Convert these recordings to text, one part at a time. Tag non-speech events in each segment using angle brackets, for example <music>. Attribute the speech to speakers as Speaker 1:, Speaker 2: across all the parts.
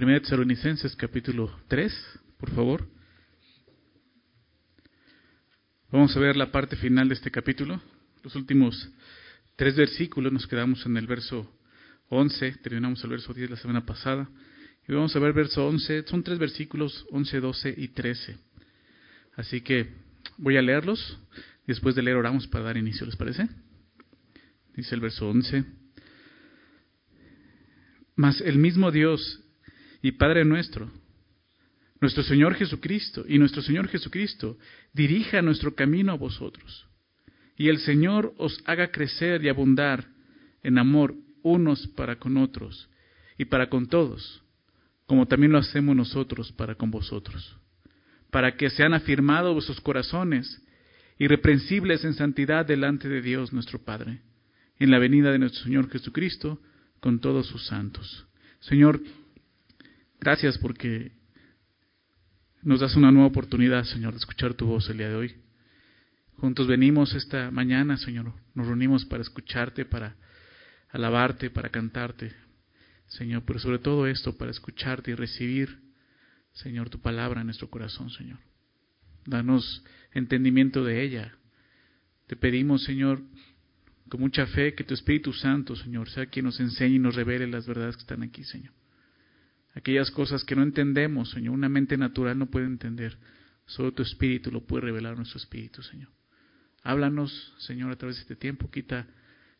Speaker 1: Primera Tesalonicenses capítulo 3, por favor. Vamos a ver la parte final de este capítulo. Los últimos tres versículos, nos quedamos en el verso 11, terminamos el verso 10 la semana pasada. Y vamos a ver verso 11, son tres versículos, 11, 12 y 13. Así que voy a leerlos. Después de leer oramos para dar inicio, ¿les parece? Dice el verso 11. Mas el mismo Dios y Padre nuestro, nuestro Señor Jesucristo y nuestro Señor Jesucristo dirija nuestro camino a vosotros. Y el Señor os haga crecer y abundar en amor unos para con otros y para con todos, como también lo hacemos nosotros para con vosotros, para que sean afirmados vuestros corazones, irreprensibles en santidad delante de Dios nuestro Padre, en la venida de nuestro Señor Jesucristo con todos sus santos. Señor, gracias porque nos das una nueva oportunidad, Señor, de escuchar tu voz el día de hoy. Juntos venimos esta mañana, Señor, nos reunimos para escucharte, para alabarte, para cantarte, Señor, pero sobre todo esto, para escucharte y recibir, Señor, tu palabra en nuestro corazón, Señor. Danos entendimiento de ella. Te pedimos, Señor, con mucha fe, que tu Espíritu Santo, Señor, sea quien nos enseñe y nos revele las verdades que están aquí, Señor. Aquellas cosas que no entendemos, Señor, una mente natural no puede entender. Solo tu Espíritu lo puede revelar nuestro Espíritu, Señor. Háblanos, Señor, a través de este tiempo. Quita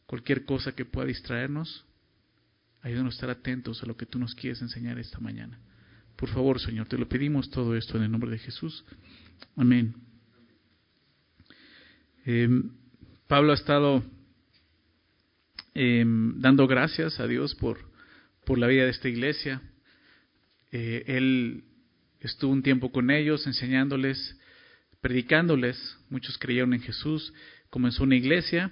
Speaker 1: cualquier cosa que pueda distraernos. Ayúdanos a estar atentos a lo que tú nos quieres enseñar esta mañana. Por favor, Señor, te lo pedimos todo esto en el nombre de Jesús. Amén. Eh, Pablo ha estado eh, dando gracias a Dios por, por la vida de esta iglesia. Eh, él estuvo un tiempo con ellos, enseñándoles, predicándoles. Muchos creyeron en Jesús. Comenzó una iglesia.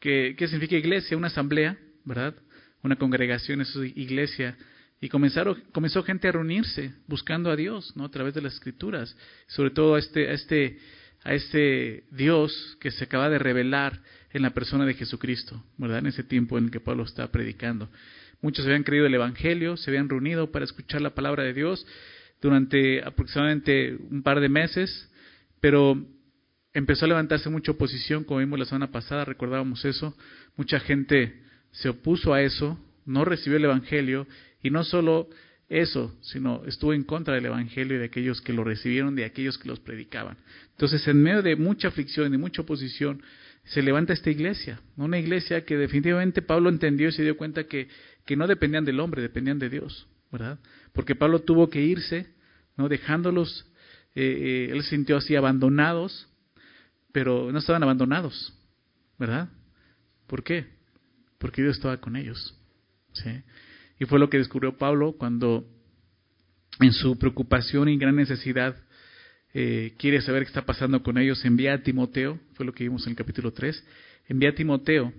Speaker 1: ¿Qué, qué significa iglesia? Una asamblea, ¿verdad? Una congregación, es iglesia. Y comenzaron, comenzó gente a reunirse buscando a Dios, ¿no? A través de las escrituras. Sobre todo a este, a este, a este Dios que se acaba de revelar en la persona de Jesucristo, ¿verdad? En ese tiempo en que Pablo está predicando. Muchos habían creído el Evangelio, se habían reunido para escuchar la palabra de Dios durante aproximadamente un par de meses, pero empezó a levantarse mucha oposición, como vimos la semana pasada, recordábamos eso. Mucha gente se opuso a eso, no recibió el Evangelio, y no solo eso, sino estuvo en contra del Evangelio y de aquellos que lo recibieron, de aquellos que los predicaban. Entonces, en medio de mucha aflicción y mucha oposición, se levanta esta iglesia, una iglesia que definitivamente Pablo entendió y se dio cuenta que que no dependían del hombre, dependían de Dios, ¿verdad? Porque Pablo tuvo que irse, ¿no? Dejándolos, eh, eh, él se sintió así abandonados, pero no estaban abandonados, ¿verdad? ¿Por qué? Porque Dios estaba con ellos, ¿sí? Y fue lo que descubrió Pablo cuando en su preocupación y gran necesidad eh, quiere saber qué está pasando con ellos, envía a Timoteo, fue lo que vimos en el capítulo 3, envía a Timoteo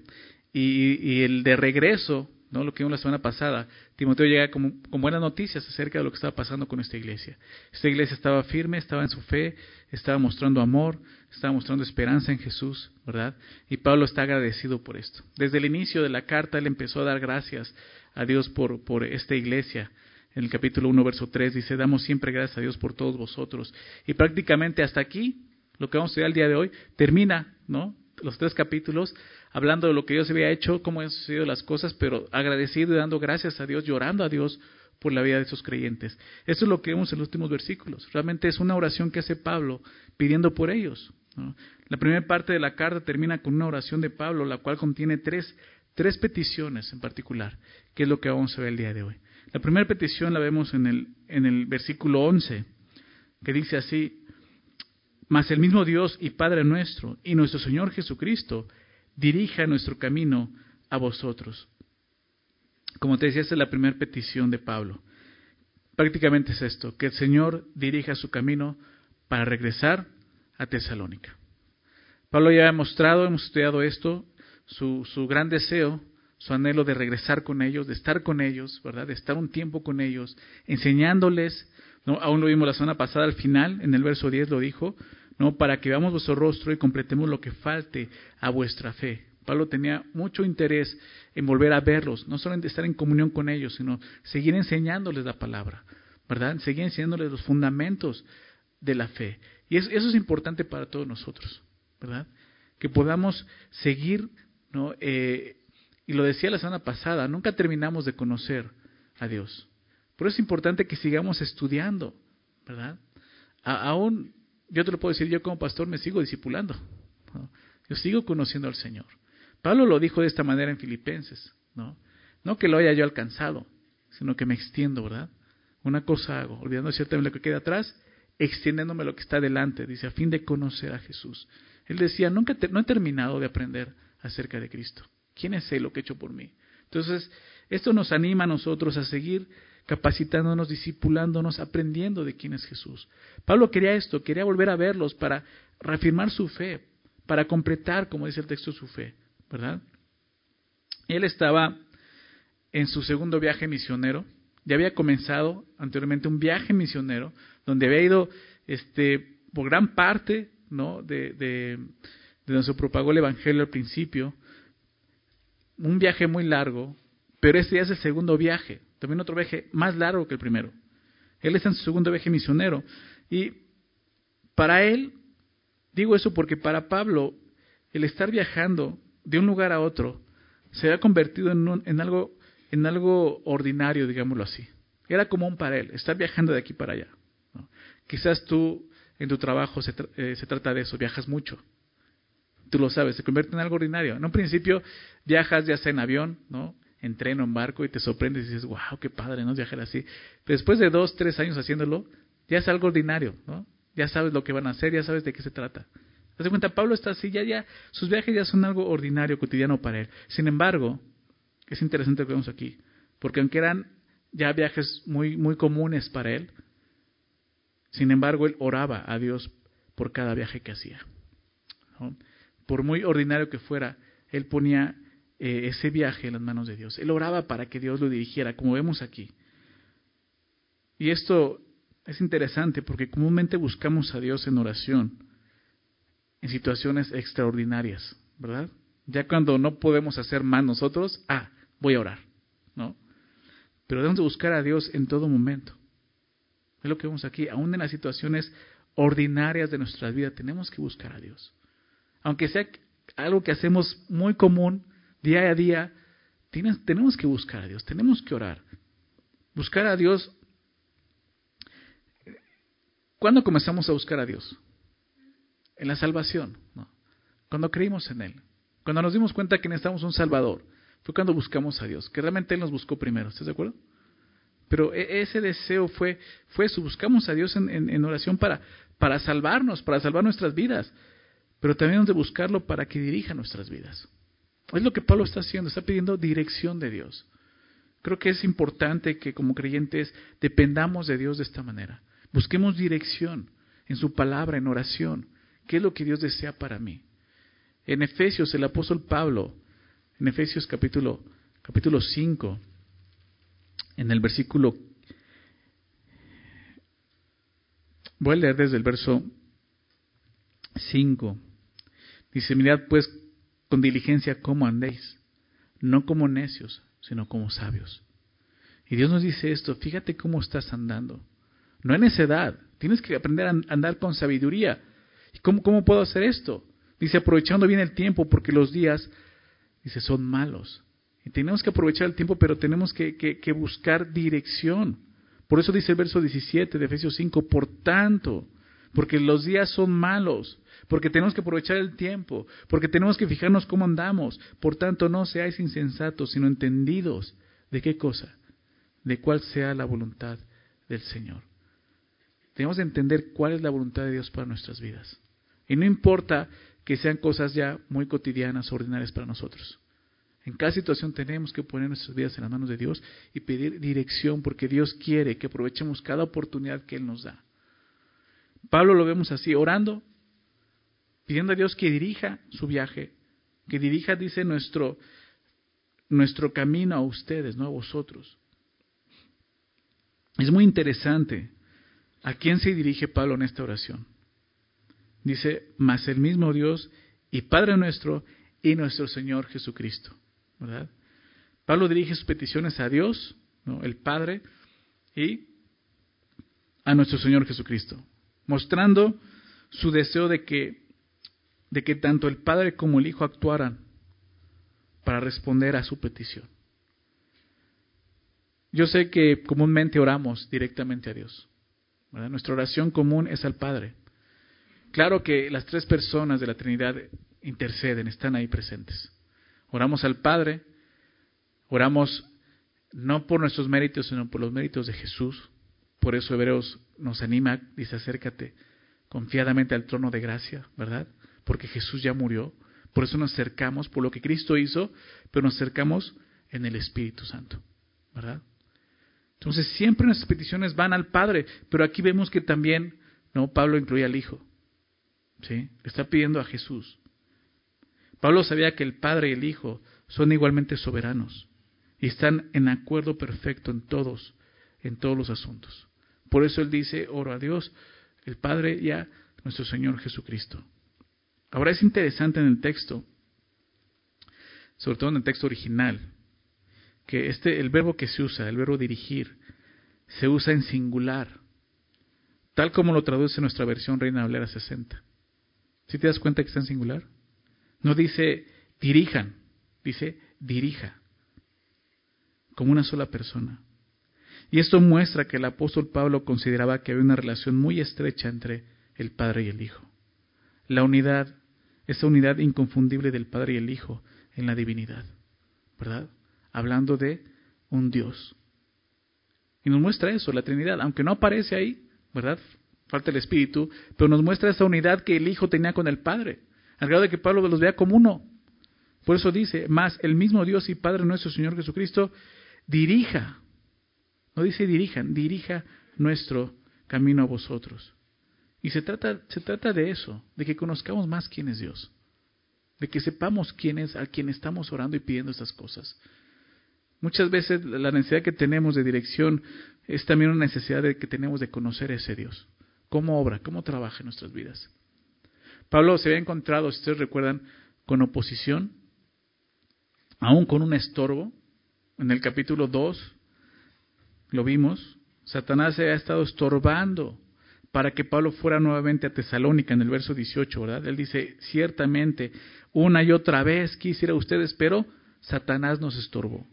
Speaker 1: y, y el de regreso Lo que vimos la semana pasada. Timoteo llega con, buenas noticias acerca de lo que estaba pasando con esta iglesia. Esta iglesia estaba firme, estaba en su fe, estaba mostrando amor, estaba mostrando esperanza en Jesús, ¿verdad? Y Pablo está agradecido por esto. Desde el inicio de la carta él empezó a dar gracias a Dios por, por esta iglesia. En el capítulo 1, verso 3 dice, damos siempre gracias a Dios por todos vosotros. Y prácticamente hasta aquí, lo que vamos a ver el día de hoy, termina, ¿no? Los tres capítulos hablando de lo que Dios había hecho, cómo han sucedido las cosas, pero agradecido y dando gracias a Dios, llorando a Dios por la vida de esos creyentes. Eso es lo que vemos en los últimos versículos. Realmente es una oración que hace Pablo pidiendo por ellos. La primera parte de la carta termina con una oración de Pablo, la cual contiene tres, tres peticiones en particular, que es lo que vamos a ver el día de hoy. La primera petición la vemos en el, en el versículo 11, que dice así, mas el mismo Dios y Padre nuestro y nuestro Señor Jesucristo dirija nuestro camino a vosotros. Como te decía, esa es la primera petición de Pablo. Prácticamente es esto, que el Señor dirija su camino para regresar a Tesalónica. Pablo ya ha mostrado, hemos estudiado esto, su, su gran deseo, su anhelo de regresar con ellos, de estar con ellos, ¿verdad? De estar un tiempo con ellos, enseñándoles, ¿no? aún lo vimos la semana pasada al final, en el verso 10 lo dijo, ¿no? Para que veamos vuestro rostro y completemos lo que falte a vuestra fe. Pablo tenía mucho interés en volver a verlos, no solo en estar en comunión con ellos, sino seguir enseñándoles la palabra, ¿verdad? Seguir enseñándoles los fundamentos de la fe. Y eso, es importante para todos nosotros, ¿verdad? Que podamos seguir, ¿no? Eh, y lo decía la semana pasada, nunca terminamos de conocer a Dios. Por eso es importante que sigamos estudiando, ¿verdad? aún, yo te lo puedo decir, yo como pastor me sigo discipulando. Yo sigo conociendo al Señor. Pablo lo dijo de esta manera en Filipenses, ¿no? No que lo haya yo alcanzado, sino que me extiendo, ¿verdad? Una cosa hago, olvidando ciertamente lo que queda atrás, extendiéndome lo que está delante, dice, a fin de conocer a Jesús. Él decía, nunca no he terminado de aprender acerca de Cristo. ¿Quién es Él lo que ha hecho por mí? Entonces, esto nos anima a nosotros a seguir capacitándonos, discipulándonos, aprendiendo de quién es Jesús. Pablo quería esto, quería volver a verlos para reafirmar su fe, para completar, como dice el texto, su fe, ¿verdad? Él estaba en su segundo viaje misionero, ya había comenzado anteriormente un viaje misionero, donde había ido este, por gran parte ¿no? de, de, de donde se propagó el Evangelio al principio, un viaje muy largo, pero este ya es el segundo viaje también otro viaje más largo que el primero. Él está en su segundo viaje misionero. Y para él, digo eso porque para Pablo, el estar viajando de un lugar a otro se ha convertido en, en, algo, en algo ordinario, digámoslo así. Era común para él, estar viajando de aquí para allá. Quizás tú en tu trabajo se, eh, se trata de eso, viajas mucho. Tú lo sabes, se convierte en algo ordinario. En un principio viajas ya sea en avión, ¿no? En tren o en barco y te sorprendes y dices, wow, qué padre, ¿no? Viajar así. después de dos, tres años haciéndolo, ya es algo ordinario, ¿no? Ya sabes lo que van a hacer, ya sabes de qué se trata. ¿Te das cuenta? Pablo está así, ya, ya, sus viajes ya son algo ordinario, cotidiano para él. Sin embargo, es interesante lo que vemos aquí, porque aunque eran ya viajes muy, muy comunes para él, sin embargo, él oraba a Dios por cada viaje que hacía. Por muy ordinario que fuera, él ponía eh, ese viaje en las manos de Dios. Él oraba para que Dios lo dirigiera, como vemos aquí. Y esto es interesante porque comúnmente buscamos a Dios en oración, en situaciones extraordinarias, ¿verdad? Ya cuando no podemos hacer más nosotros, ah, voy a orar, ¿no? Pero debemos de buscar a Dios en todo momento. Es lo que vemos aquí, aún en las situaciones ordinarias de nuestra vida, tenemos que buscar a Dios. Aunque sea algo que hacemos muy común, día a día, tenemos que buscar a Dios, tenemos que orar. Buscar a Dios. ¿Cuándo comenzamos a buscar a Dios? En la salvación, cuando creímos en Él, cuando nos dimos cuenta que necesitamos un Salvador, fue cuando buscamos a Dios, que realmente Él nos buscó primero, ¿estás de acuerdo? Pero e, ese deseo fue, fue eso, buscamos a Dios en, en, oración para, para salvarnos, para salvar nuestras vidas, pero también de buscarlo para que dirija nuestras vidas. Es lo que Pablo está haciendo, está pidiendo dirección de Dios. Creo que es importante que como creyentes dependamos de Dios de esta manera. Busquemos dirección en su palabra, en oración. ¿Qué es lo que Dios desea para mí? En Efesios, el apóstol Pablo, en Efesios capítulo, capítulo 5, en el versículo, voy a leer desde el verso 5. Dice, mirad pues con diligencia cómo andéis, no como necios, sino como sabios. Y Dios nos dice esto, fíjate cómo estás andando. No en necedad, tienes que aprender a andar con sabiduría. ¿Y cómo, puedo hacer esto? Dice, aprovechando bien el tiempo, porque los días, dice, son malos. Y tenemos que aprovechar el tiempo, pero tenemos que, que buscar dirección. Por eso dice el verso 17 de Efesios 5, por tanto, porque los días son malos porque tenemos que aprovechar el tiempo, porque tenemos que fijarnos cómo andamos. Por tanto, no seáis insensatos, sino entendidos de qué cosa, de cuál sea la voluntad del Señor. Tenemos que entender cuál es la voluntad de Dios para nuestras vidas. Y no importa que sean cosas ya muy cotidianas, ordinarias para nosotros. En cada situación tenemos que poner nuestras vidas en las manos de Dios y pedir dirección porque Dios quiere que aprovechemos cada oportunidad que Él nos da. Pablo lo vemos así, orando pidiendo a Dios que dirija su viaje, que dirija, dice, nuestro, nuestro camino a ustedes, no a vosotros. Es muy interesante a quién se dirige Pablo en esta oración. Dice, mas el mismo Dios y Padre nuestro, y nuestro Señor Jesucristo. ¿verdad? Pablo dirige sus peticiones a Dios, ¿no? el Padre, y a nuestro Señor Jesucristo, mostrando su deseo de que, de que tanto el Padre como el Hijo actuaran para responder a su petición. Yo sé que comúnmente oramos directamente a Dios. Nuestra oración común es al Padre. Claro que las tres personas de la Trinidad interceden, están ahí presentes. Oramos al Padre, oramos no por nuestros méritos, sino por los méritos de Jesús. Por eso Hebreos nos anima, dice, acércate confiadamente al trono de gracia, ¿verdad? Porque Jesús ya murió. Por eso nos acercamos, por lo que Cristo hizo, pero nos acercamos en el Espíritu Santo, ¿verdad? Entonces siempre nuestras peticiones van al Padre, pero aquí vemos que también, no, Pablo incluye al Hijo, ¿sí? Está pidiendo a Jesús. Pablo sabía que el Padre y el Hijo son igualmente soberanos y están en acuerdo perfecto en todos, en todos los asuntos. Por eso él dice, oro a Dios, el Padre y a nuestro Señor Jesucristo. Ahora es interesante en el texto, sobre todo en el texto original, que este, el verbo que se usa, el verbo dirigir, se usa en singular, tal como lo traduce nuestra versión Reina Valera 60. ¿Sí te das cuenta que está en singular? No dice dirijan, dice dirija, como una sola persona. Y esto muestra que el apóstol Pablo consideraba que había una relación muy estrecha entre el Padre y el Hijo. La unidad, esa unidad inconfundible del Padre y el Hijo en la divinidad, ¿verdad? Hablando de un Dios. Y nos muestra eso, la Trinidad, aunque no aparece ahí, ¿verdad? Falta el Espíritu, pero nos muestra esa unidad que el Hijo tenía con el Padre, al grado de que Pablo los vea como uno. Por eso dice, más el mismo Dios y Padre nuestro Señor Jesucristo dirija no dice dirijan, dirija nuestro camino a vosotros. Y se trata, se trata de eso, de que conozcamos más quién es Dios, de que sepamos quién es a quien estamos orando y pidiendo estas cosas. Muchas veces la necesidad que tenemos de dirección es también una necesidad de que tenemos de conocer a ese Dios, cómo obra, cómo trabaja en nuestras vidas. Pablo se había encontrado, si ustedes recuerdan, con oposición, aún con un estorbo. En el capítulo 2 lo vimos, Satanás se ha estado estorbando para que Pablo fuera nuevamente a Tesalónica en el verso 18, ¿verdad? Él dice, ciertamente, una y otra vez quisiera ustedes, pero Satanás nos estorbó.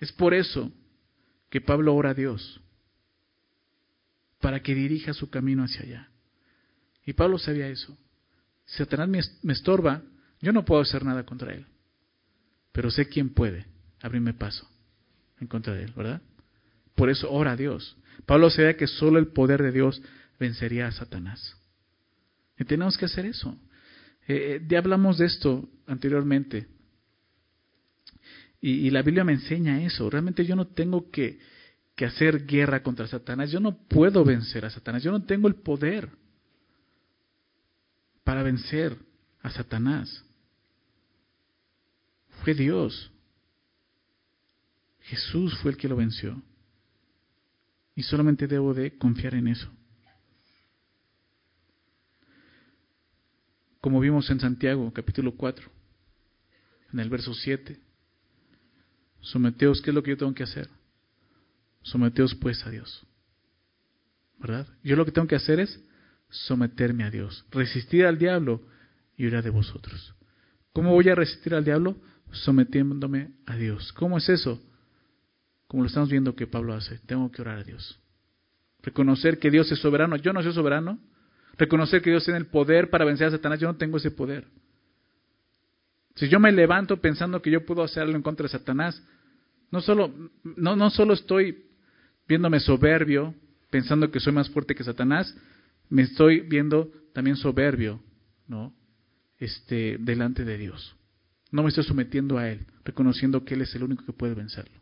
Speaker 1: Es por eso que Pablo ora a Dios, para que dirija su camino hacia allá. Y Pablo sabía eso. Si Satanás me estorba, yo no puedo hacer nada contra él, pero sé quién puede abrirme paso en contra de él, ¿verdad? Por eso ora a Dios. Pablo sabía que solo el poder de Dios vencería a Satanás. Y tenemos que hacer eso. Eh, eh, ya hablamos de esto anteriormente. Y, la Biblia me enseña eso. Realmente yo no tengo que, que hacer guerra contra Satanás. Yo no puedo vencer a Satanás. Yo no tengo el poder para vencer a Satanás. Fue Dios. Jesús fue el que lo venció. Y solamente debo de confiar en eso. Como vimos en Santiago, capítulo 4, en el verso 7. Someteos, ¿qué es lo que yo tengo que hacer? Someteos pues a Dios. ¿Verdad? Yo lo que tengo que hacer es someterme a Dios. Resistir al diablo y huirá de vosotros. ¿Cómo voy a resistir al diablo? Sometiéndome a Dios. ¿Cómo es eso? Como lo estamos viendo que Pablo hace. Tengo que orar a Dios. Reconocer que Dios es soberano. Yo no soy soberano. Reconocer que Dios tiene el poder para vencer a Satanás. Yo no tengo ese poder. Si yo me levanto pensando que yo puedo hacerlo en contra de Satanás, no solo, no, no solo estoy viéndome soberbio, pensando que soy más fuerte que Satanás, me estoy viendo también soberbio, ¿no? Este, delante de Dios. No me estoy sometiendo a Él, reconociendo que Él es el único que puede vencerlo.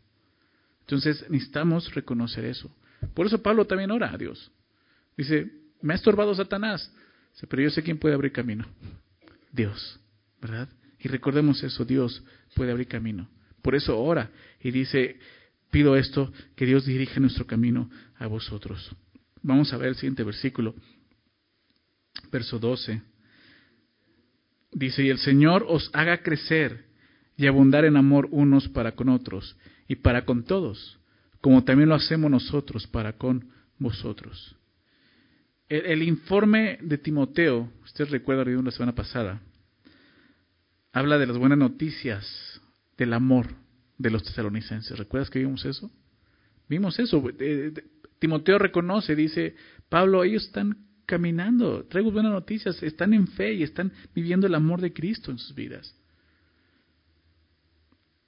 Speaker 1: Entonces necesitamos reconocer eso. Por eso Pablo también ora a Dios. Dice, me ha estorbado Satanás, pero yo sé quién puede abrir camino. Dios, ¿verdad? Y recordemos eso, Dios puede abrir camino. Por eso ora y dice, pido esto, que Dios dirija nuestro camino a vosotros. Vamos a ver el siguiente versículo, verso 12. dice, y el Señor os haga crecer y abundar en amor unos para con otros y para con todos, como también lo hacemos nosotros para con vosotros. El, informe de Timoteo, usted recuerda, de la semana pasada, habla de las buenas noticias del amor de los tesalonicenses. ¿Recuerdas que vimos eso? Vimos eso. Eh, Timoteo reconoce, dice, Pablo, ellos están caminando, traigo buenas noticias, están en fe y están viviendo el amor de Cristo en sus vidas.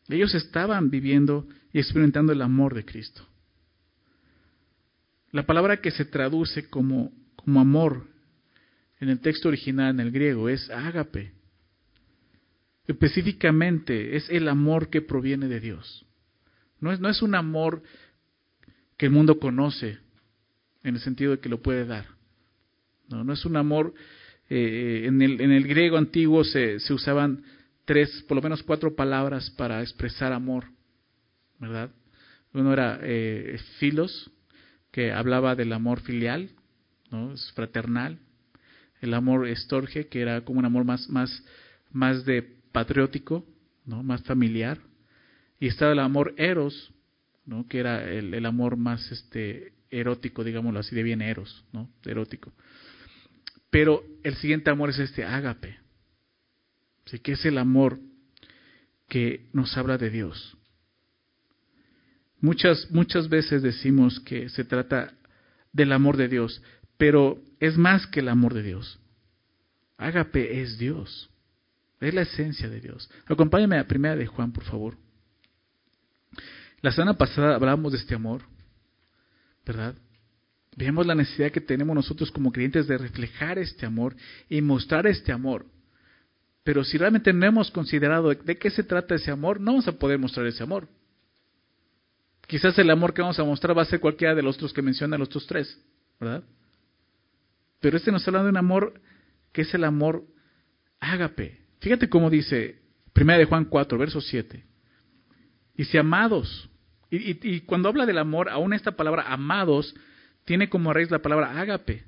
Speaker 1: Ellos estaban viviendo y experimentando el amor de Cristo. La palabra que se traduce como, como amor en el texto original, en el griego, es ágape. Específicamente es el amor que proviene de Dios. No es, no es un amor que el mundo conoce, en el sentido de que lo puede dar. No, no es un amor, eh, en, el, en, el, griego antiguo se, se, usaban tres, por lo menos cuatro palabras para expresar amor, ¿verdad? Uno era eh, filos, que hablaba del amor filial, ¿no? Es fraternal. El amor estorge, que era como un amor más, más, más de patriótico, ¿no? Más familiar. Y estaba el amor eros, ¿no? Que era el, amor más este, erótico, digámoslo así, de bien eros, ¿no? Erótico. Pero el siguiente amor es este ágape, ¿sí? que es el amor que nos habla de Dios. Muchas, muchas veces decimos que se trata del amor de Dios, pero es más que el amor de Dios. Ágape es Dios, es la esencia de Dios. Acompáñame a primera de Juan, por favor. La semana pasada hablamos de este amor, ¿verdad? Vemos la necesidad que tenemos nosotros como creyentes de reflejar este amor y mostrar este amor. Pero si realmente no hemos considerado de qué se trata ese amor, no vamos a poder mostrar ese amor. Quizás el amor que vamos a mostrar va a ser cualquiera de los otros que mencionan los otros tres, ¿verdad? Pero este nos habla de un amor que es el amor ágape. Fíjate cómo dice 1 de Juan 4, verso 7. Dice, amados. Y, y, cuando habla del amor, aún esta palabra amados tiene como raíz la palabra ágape.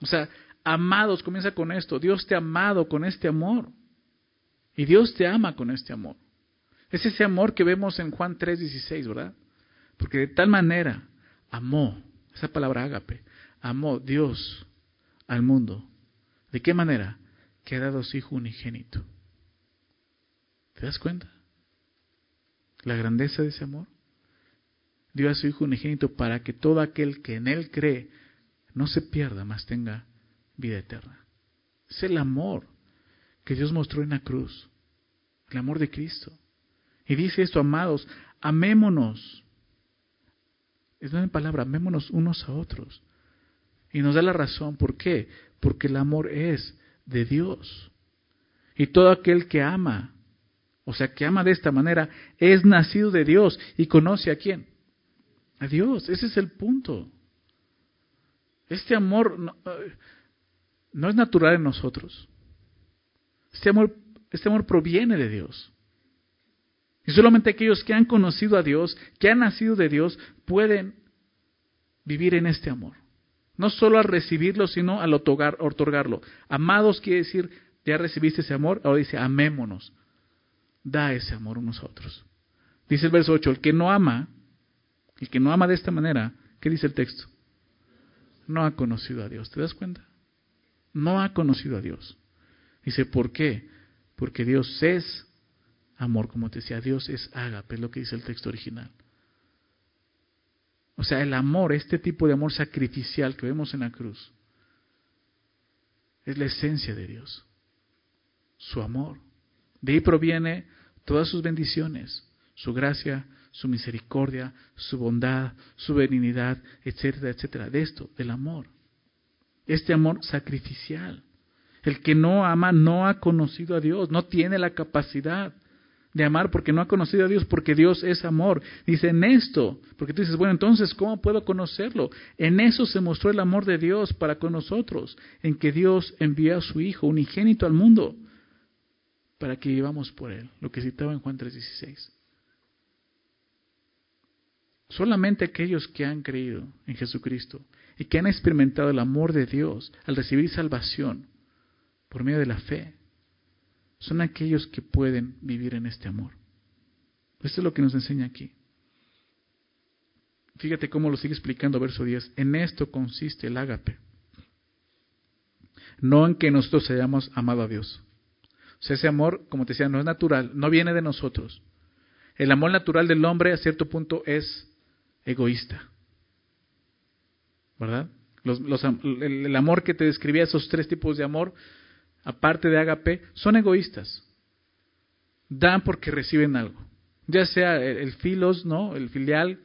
Speaker 1: O sea, amados, comienza con esto. Dios te ha amado con este amor. Y Dios te ama con este amor. Es ese amor que vemos en Juan 3:16, ¿verdad? Porque de tal manera amó, esa palabra ágape, amó Dios al mundo. ¿De qué manera? Que ha dado su Hijo unigénito. ¿Te das cuenta? La grandeza de ese amor dio a su Hijo unigénito para que todo aquel que en Él cree no se pierda, mas tenga vida eterna. Es el amor que Dios mostró en la cruz, el amor de Cristo. Y dice esto, amados, amémonos. Es una palabra, amémonos unos a otros. Y nos da la razón, ¿por qué? Porque el amor es de Dios. Y todo aquel que ama, o sea, que ama de esta manera, es nacido de Dios y conoce a quién. A Dios, ese es el punto. Este amor no, es natural en nosotros. Este amor, este amor proviene de Dios. Y solamente aquellos que han conocido a Dios, que han nacido de Dios, pueden vivir en este amor. No solo al recibirlo, sino al otorgarlo. Amados quiere decir, ya recibiste ese amor, ahora dice, amémonos. Da ese amor a otros. Dice el verso 8, el que no ama, el que no ama de esta manera, ¿qué dice el texto? No ha conocido a Dios. ¿Te das cuenta? No ha conocido a Dios. Dice, ¿por qué? Porque Dios es amor, como te decía, Dios es ágape, es lo que dice el texto original. O sea, el amor, este tipo de amor sacrificial que vemos en la cruz, es la esencia de Dios, su amor. De ahí proviene todas sus bendiciones, su gracia, su misericordia, su bondad, su benignidad, etcétera, etcétera. De esto, del amor. Este amor sacrificial. El que no ama no ha conocido a Dios, no tiene la capacidad de amar porque no ha conocido a Dios, porque Dios es amor. Dice en esto, porque tú dices, bueno, entonces, ¿cómo puedo conocerlo? En eso se mostró el amor de Dios para con nosotros, en que Dios envió a su Hijo unigénito al mundo para que vivamos por Él, lo que citaba en Juan 3:16. Solamente aquellos que han creído en Jesucristo y que han experimentado el amor de Dios al recibir salvación por medio de la fe, son aquellos que pueden vivir en este amor. Esto es lo que nos enseña aquí. Fíjate cómo lo sigue explicando verso 10. En esto consiste el ágape. No en que nosotros hayamos amado a Dios. O sea, ese amor, como te decía, no es natural, no viene de nosotros. El amor natural del hombre a cierto punto es egoísta. ¿Verdad? el, amor que te describía, esos tres tipos de amor, aparte de ágape, son egoístas. Dan porque reciben algo. Ya sea el, filos, ¿no? El filial,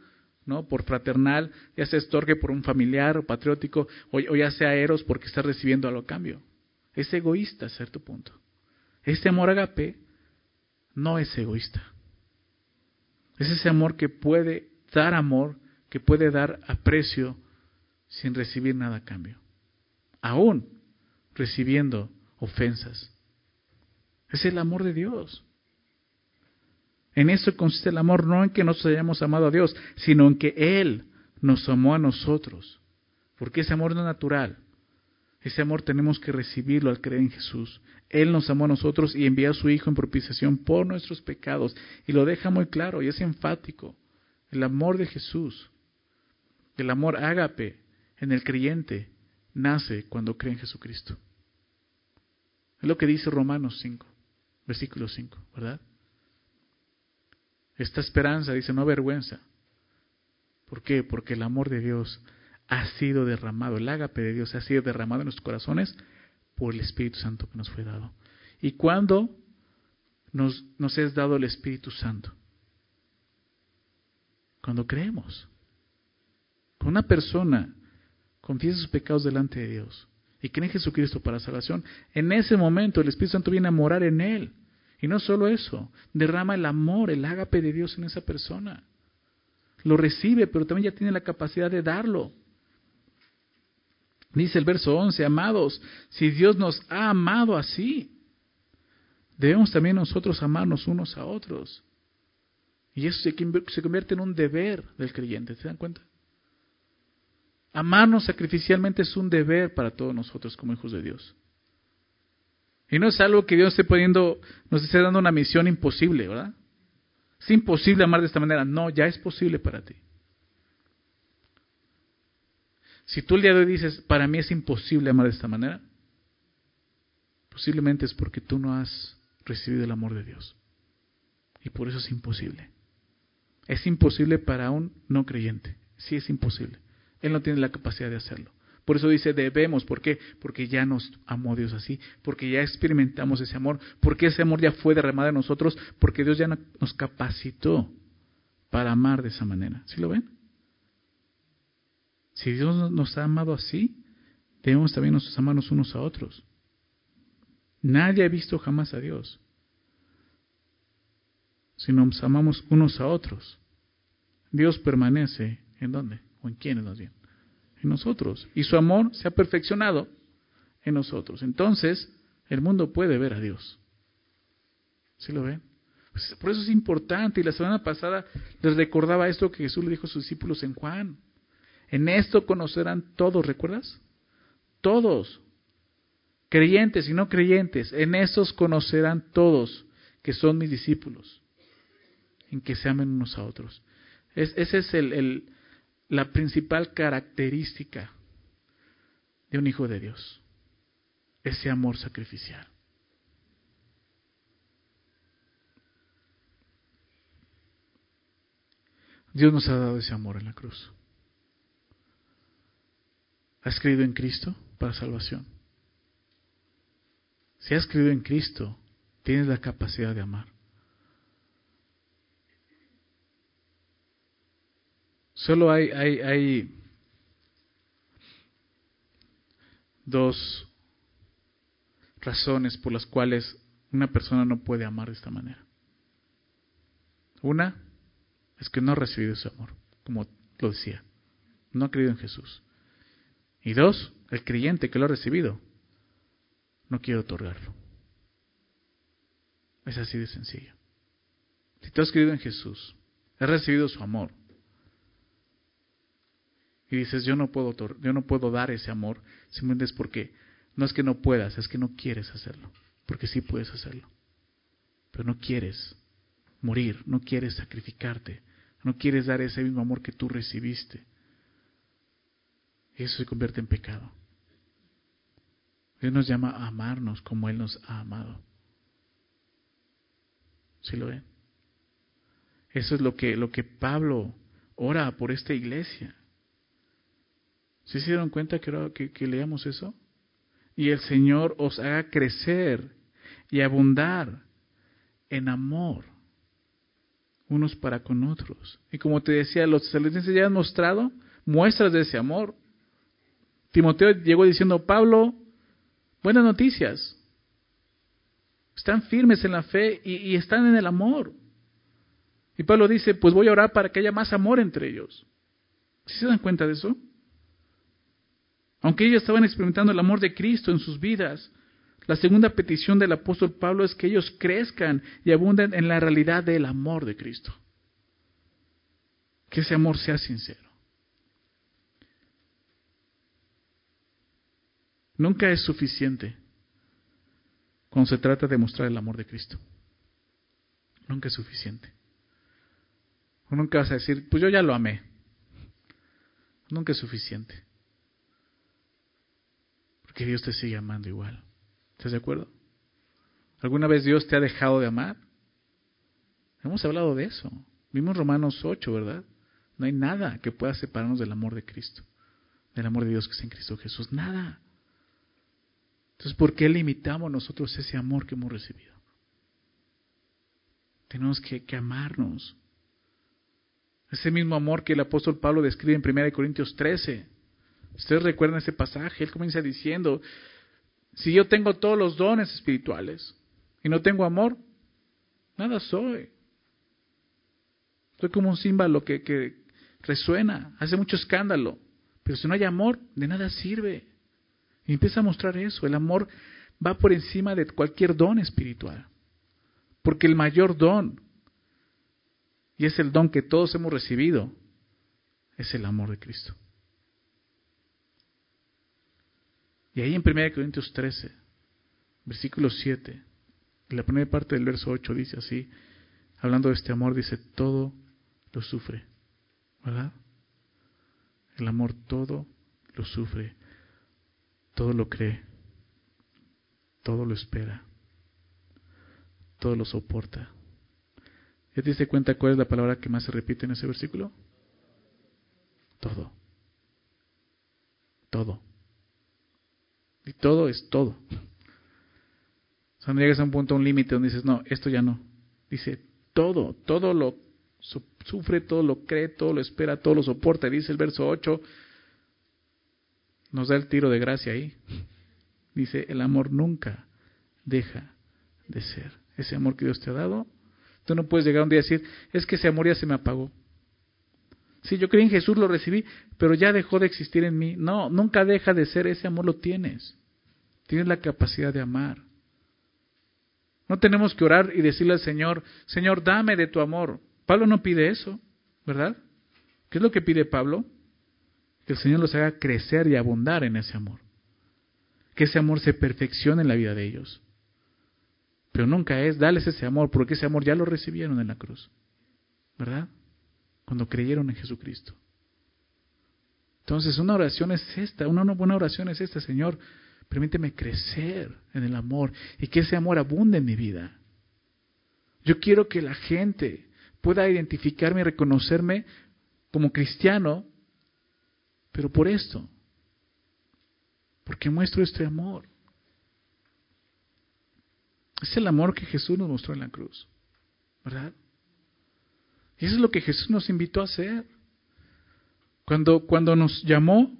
Speaker 1: ¿no? Por fraternal, ya sea estorge por un familiar o patriótico, o, o ya sea eros porque está recibiendo algo a cambio. Es egoísta a cierto punto. Este amor agape no es egoísta. Es ese amor que puede dar amor, que puede dar aprecio sin recibir nada a cambio. Aún recibiendo ofensas. Es el amor de Dios. En eso consiste el amor, no en que nos hayamos amado a Dios, sino en que Él nos amó a nosotros. Porque ese amor no es natural. Ese amor tenemos que recibirlo al creer en Jesús. Él nos amó a nosotros y envió a su Hijo en propiciación por nuestros pecados. Y lo deja muy claro y es enfático. El amor de Jesús, el amor ágape en el creyente, nace cuando cree en Jesucristo. Es lo que dice Romanos 5, versículo 5, ¿verdad? Esta esperanza dice, no vergüenza. ¿Por qué? Porque el amor de Dios ha sido derramado, el ágape de Dios ha sido derramado en nuestros corazones por el Espíritu Santo que nos fue dado. ¿Y cuándo nos, nos es dado el Espíritu Santo? Cuando creemos. Cuando una persona confiesa sus pecados delante de Dios y cree en Jesucristo para salvación, en ese momento el Espíritu Santo viene a morar en él. Y no solo eso, derrama el amor, el ágape de Dios en esa persona. Lo recibe, pero también ya tiene la capacidad de darlo. Dice el verso 11, amados, si Dios nos ha amado así, debemos también nosotros amarnos unos a otros. Y eso se convierte en un deber del creyente, ¿se dan cuenta? Amarnos sacrificialmente es un deber para todos nosotros como hijos de Dios. Y no es algo que Dios esté poniendo, nos esté dando una misión imposible, ¿verdad? Es imposible amar de esta manera. No, ya es posible para ti. Si tú el día de hoy dices, para mí es imposible amar de esta manera, posiblemente es porque tú no has recibido el amor de Dios. Y por eso es imposible. Es imposible para un no creyente. Sí es imposible. Él no tiene la capacidad de hacerlo. Por eso dice debemos. ¿Por qué? Porque ya nos amó Dios así. Porque ya experimentamos ese amor. Porque ese amor ya fue derramado en nosotros. Porque Dios ya nos capacitó para amar de esa manera. ¿Sí lo ven? Si Dios nos ha amado así, debemos también nosotros amarnos unos a otros. Nadie ha visto jamás a Dios. Si nos amamos unos a otros, Dios permanece en dónde? ¿O en quiénes nos bien? En nosotros. Y su amor se ha perfeccionado en nosotros. Entonces, el mundo puede ver a Dios. ¿Sí lo ven? Pues, por eso es importante. Y la semana pasada les recordaba esto que Jesús le dijo a sus discípulos en Juan. En esto conocerán todos, ¿recuerdas? Todos, creyentes y no creyentes, en estos conocerán todos que son mis discípulos, en que se amen unos a otros. Es, esa es el, la principal característica de un hijo de Dios, ese amor sacrificial. Dios nos ha dado ese amor en la cruz. ¿Has creído en Cristo para salvación? Si has creído en Cristo, tienes la capacidad de amar. Solo hay, hay, hay dos razones por las cuales una persona no puede amar de esta manera. Una es que no ha recibido ese amor, como lo decía. No ha creído en Jesús. Y dos, el creyente que lo ha recibido no quiere otorgarlo. Es así de sencillo. Si tú has creído en Jesús, has recibido su amor, y dices, yo no puedo, yo no puedo dar ese amor, simplemente es porque No es que no puedas, es que no quieres hacerlo, porque sí puedes hacerlo. Pero no quieres morir, no quieres sacrificarte, no quieres dar ese mismo amor que tú recibiste. Eso se convierte en pecado. Dios nos llama a amarnos como Él nos ha amado. ¿Sí lo ven? Eso es lo que, lo que Pablo ora por esta iglesia. ¿Sí se dieron cuenta que, que leamos eso? Y el Señor os haga crecer y abundar en amor unos para con otros. Y como te decía, los tesalonicenses ya han mostrado muestras de ese amor. Timoteo llegó diciendo, Pablo, buenas noticias. Están firmes en la fe y, y están en el amor. Y Pablo dice, pues voy a orar para que haya más amor entre ellos. ¿Sí se dan cuenta de eso? Aunque ellos estaban experimentando el amor de Cristo en sus vidas, la segunda petición del apóstol Pablo es que ellos crezcan y abunden en la realidad del amor de Cristo. Que ese amor sea sincero. Nunca es suficiente cuando se trata de mostrar el amor de Cristo. Nunca es suficiente. O nunca vas a decir, pues yo ya lo amé. Nunca es suficiente. Porque Dios te sigue amando igual. ¿Estás de acuerdo? ¿Alguna vez Dios te ha dejado de amar? Hemos hablado de eso. Vimos Romanos 8, ¿verdad? No hay nada que pueda separarnos del amor de Cristo, del amor de Dios que es en Cristo Jesús. Nada. Entonces, ¿por qué limitamos nosotros ese amor que hemos recibido? Tenemos que, que amarnos. Ese mismo amor que el apóstol Pablo describe en 1 Corintios 13. Ustedes recuerdan ese pasaje, él comienza diciendo, si yo tengo todos los dones espirituales y no tengo amor, nada soy. Soy como un címbalo que, que resuena, hace mucho escándalo, pero si no hay amor, de nada sirve. Y empieza a mostrar eso, el amor va por encima de cualquier don espiritual, porque el mayor don y es el don que todos hemos recibido, es el amor de Cristo. Y ahí en 1 Corintios 13, versículo 7, la primera parte del verso 8 dice así, hablando de este amor, dice, todo lo sufre, ¿verdad? El amor todo lo sufre, todo lo cree, todo lo espera, todo lo soporta. ¿Ya te diste cuenta cuál es la palabra que más se repite en ese versículo? Todo. Todo. Y todo es todo. O no llegas a un punto, a un límite donde dices, no, esto ya no. Dice, todo, todo lo sufre, todo lo cree, todo lo espera, todo lo soporta. Dice el verso 8, nos da el tiro de gracia ahí. Dice, el amor nunca deja de ser. Ese amor que Dios te ha dado Tú no puedes llegar un día y decir, es que ese amor ya se me apagó. Sí, yo creí en Jesús, lo recibí, pero ya dejó de existir en mí. No, nunca deja de ser, ese amor lo tienes. Tienes la capacidad de amar. No tenemos que orar y decirle al Señor, Señor, dame de tu amor. Pablo no pide eso, ¿verdad? ¿Qué es lo que pide Pablo? Que el Señor los haga crecer y abundar en ese amor. Que ese amor se perfeccione en la vida de ellos. Pero nunca es darles ese amor, porque ese amor ya lo recibieron en la cruz. ¿Verdad? Cuando creyeron en Jesucristo. Entonces, una oración es esta, una buena oración es esta, Señor. Permíteme crecer en el amor y que ese amor abunde en mi vida. Yo quiero que la gente pueda identificarme y reconocerme como cristiano, pero por esto, porque muestro este amor. Es el amor que Jesús nos mostró en la cruz, ¿verdad? Y eso es lo que Jesús nos invitó a hacer. Cuando, cuando nos llamó,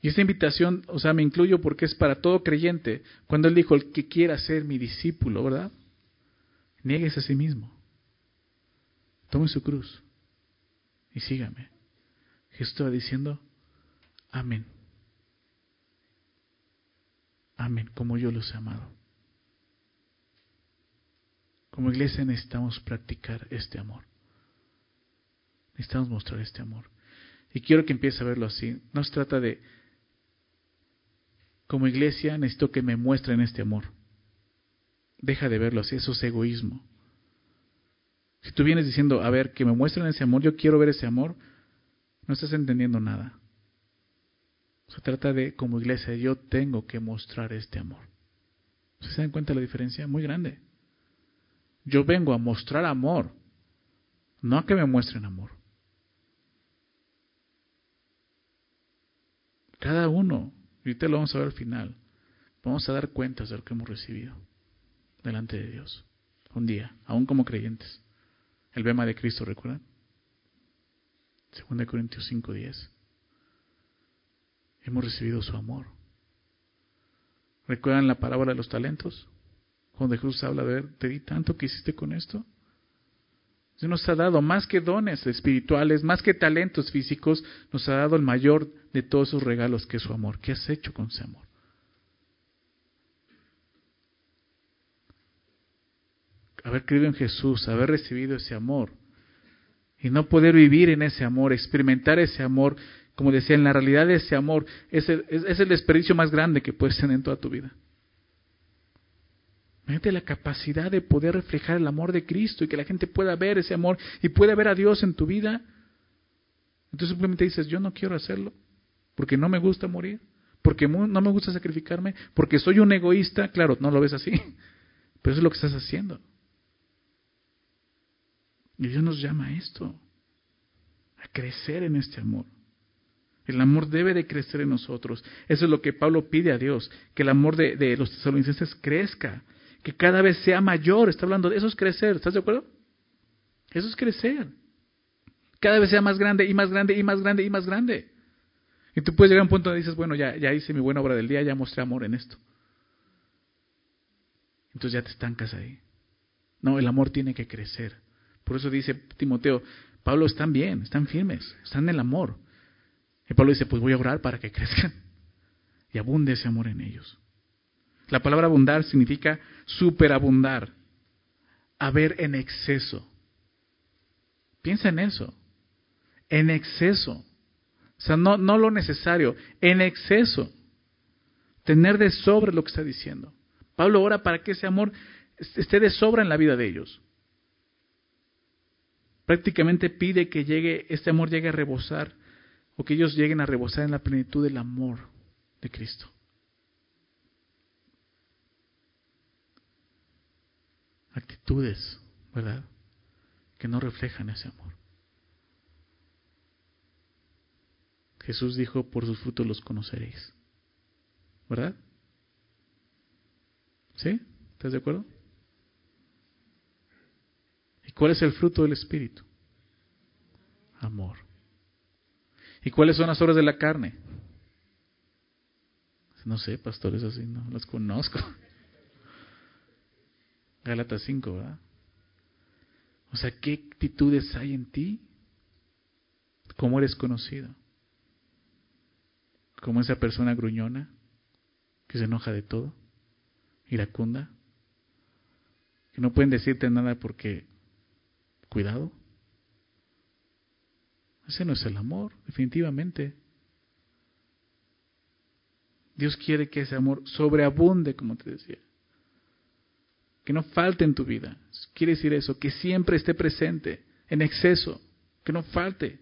Speaker 1: y esta invitación, o sea, me incluyo porque es para todo creyente, cuando Él dijo, el que quiera ser mi discípulo, ¿verdad? Nieguese a sí mismo. Tome su cruz y sígame. Jesús estaba diciendo, amén. Amén, como yo los he amado. Como iglesia necesitamos practicar este amor. Necesitamos mostrar este amor. Y quiero que empiece a verlo así. No se trata de como iglesia necesito que me muestren este amor. Deja de verlo así, eso es egoísmo. Si tú vienes diciendo, a ver, que me muestren ese amor, yo quiero ver ese amor, no estás entendiendo nada. Se trata de, como iglesia, yo tengo que mostrar este amor. ¿Se dan cuenta de la diferencia? Muy grande. Yo vengo a mostrar amor, no a que me muestren amor. Cada uno, y ahorita lo vamos a ver al final, vamos a dar cuentas de lo que hemos recibido delante de Dios. Un día, aún como creyentes. El bema de Cristo, ¿recuerdan? 2 Corintios 5:10. Hemos recibido su amor. ¿Recuerdan la parábola de los talentos? Cuando Jesús habla de ver, te di tanto que hiciste con esto. Dios nos ha dado más que dones espirituales, más que talentos físicos, nos ha dado el mayor de todos sus regalos, que es su amor. ¿Qué has hecho con ese amor? Haber creído en Jesús, haber recibido ese amor y no poder vivir en ese amor, experimentar ese amor, como decía, en la realidad de ese amor, es el, es el desperdicio más grande que puedes tener en toda tu vida. Imagínate la capacidad de poder reflejar el amor de Cristo y que la gente pueda ver ese amor y pueda ver a Dios en tu vida. Entonces simplemente dices, yo no quiero hacerlo porque no me gusta morir, porque no me gusta sacrificarme, porque soy un egoísta. Claro, no lo ves así, <laughs> pero eso es lo que estás haciendo. Y Dios nos llama a esto, a crecer en este amor. El amor debe de crecer en nosotros. Eso es lo que Pablo pide a Dios, que el amor de, de los tesalonicenses crezca que cada vez sea mayor. Está hablando de eso es crecer. ¿Estás de acuerdo? Eso es crecer. Cada vez sea más grande y más grande y más grande y más grande. Y tú puedes llegar a un punto donde dices, bueno, ya, ya hice mi buena obra del día, ya mostré amor en esto. Entonces ya te estancas ahí. No, el amor tiene que crecer. Por eso dice Timoteo, Pablo, están bien, están firmes, están en el amor. Y Pablo dice, pues voy a orar para que crezcan y abunde ese amor en ellos. La palabra abundar significa superabundar, haber en exceso. Piensa en eso, en exceso. O sea, no, no lo necesario, en exceso. Tener de sobra lo que está diciendo. Pablo ora para que ese amor esté de sobra en la vida de ellos. Prácticamente pide que llegue, este amor llegue a rebosar, o que ellos lleguen a rebosar en la plenitud del amor de Cristo. Actitudes, ¿verdad? Que no reflejan ese amor. Jesús dijo, por sus frutos los conoceréis. ¿Verdad? ¿Sí? ¿Estás de acuerdo? ¿Y cuál es el fruto del Espíritu? Amor. ¿Y cuáles son las obras de la carne? No sé, pastores así, no las conozco. Gálatas 5, ¿verdad? O sea, ¿qué actitudes hay en ti? ¿Cómo eres conocido? ¿Como esa persona gruñona que se enoja de todo? ¿Iracunda? Que no pueden decirte nada porque, cuidado. Ese no es el amor, definitivamente. Dios quiere que ese amor sobreabunde, como te decía que no falte en tu vida. Quiere decir eso, que siempre esté presente, en exceso, que no falte.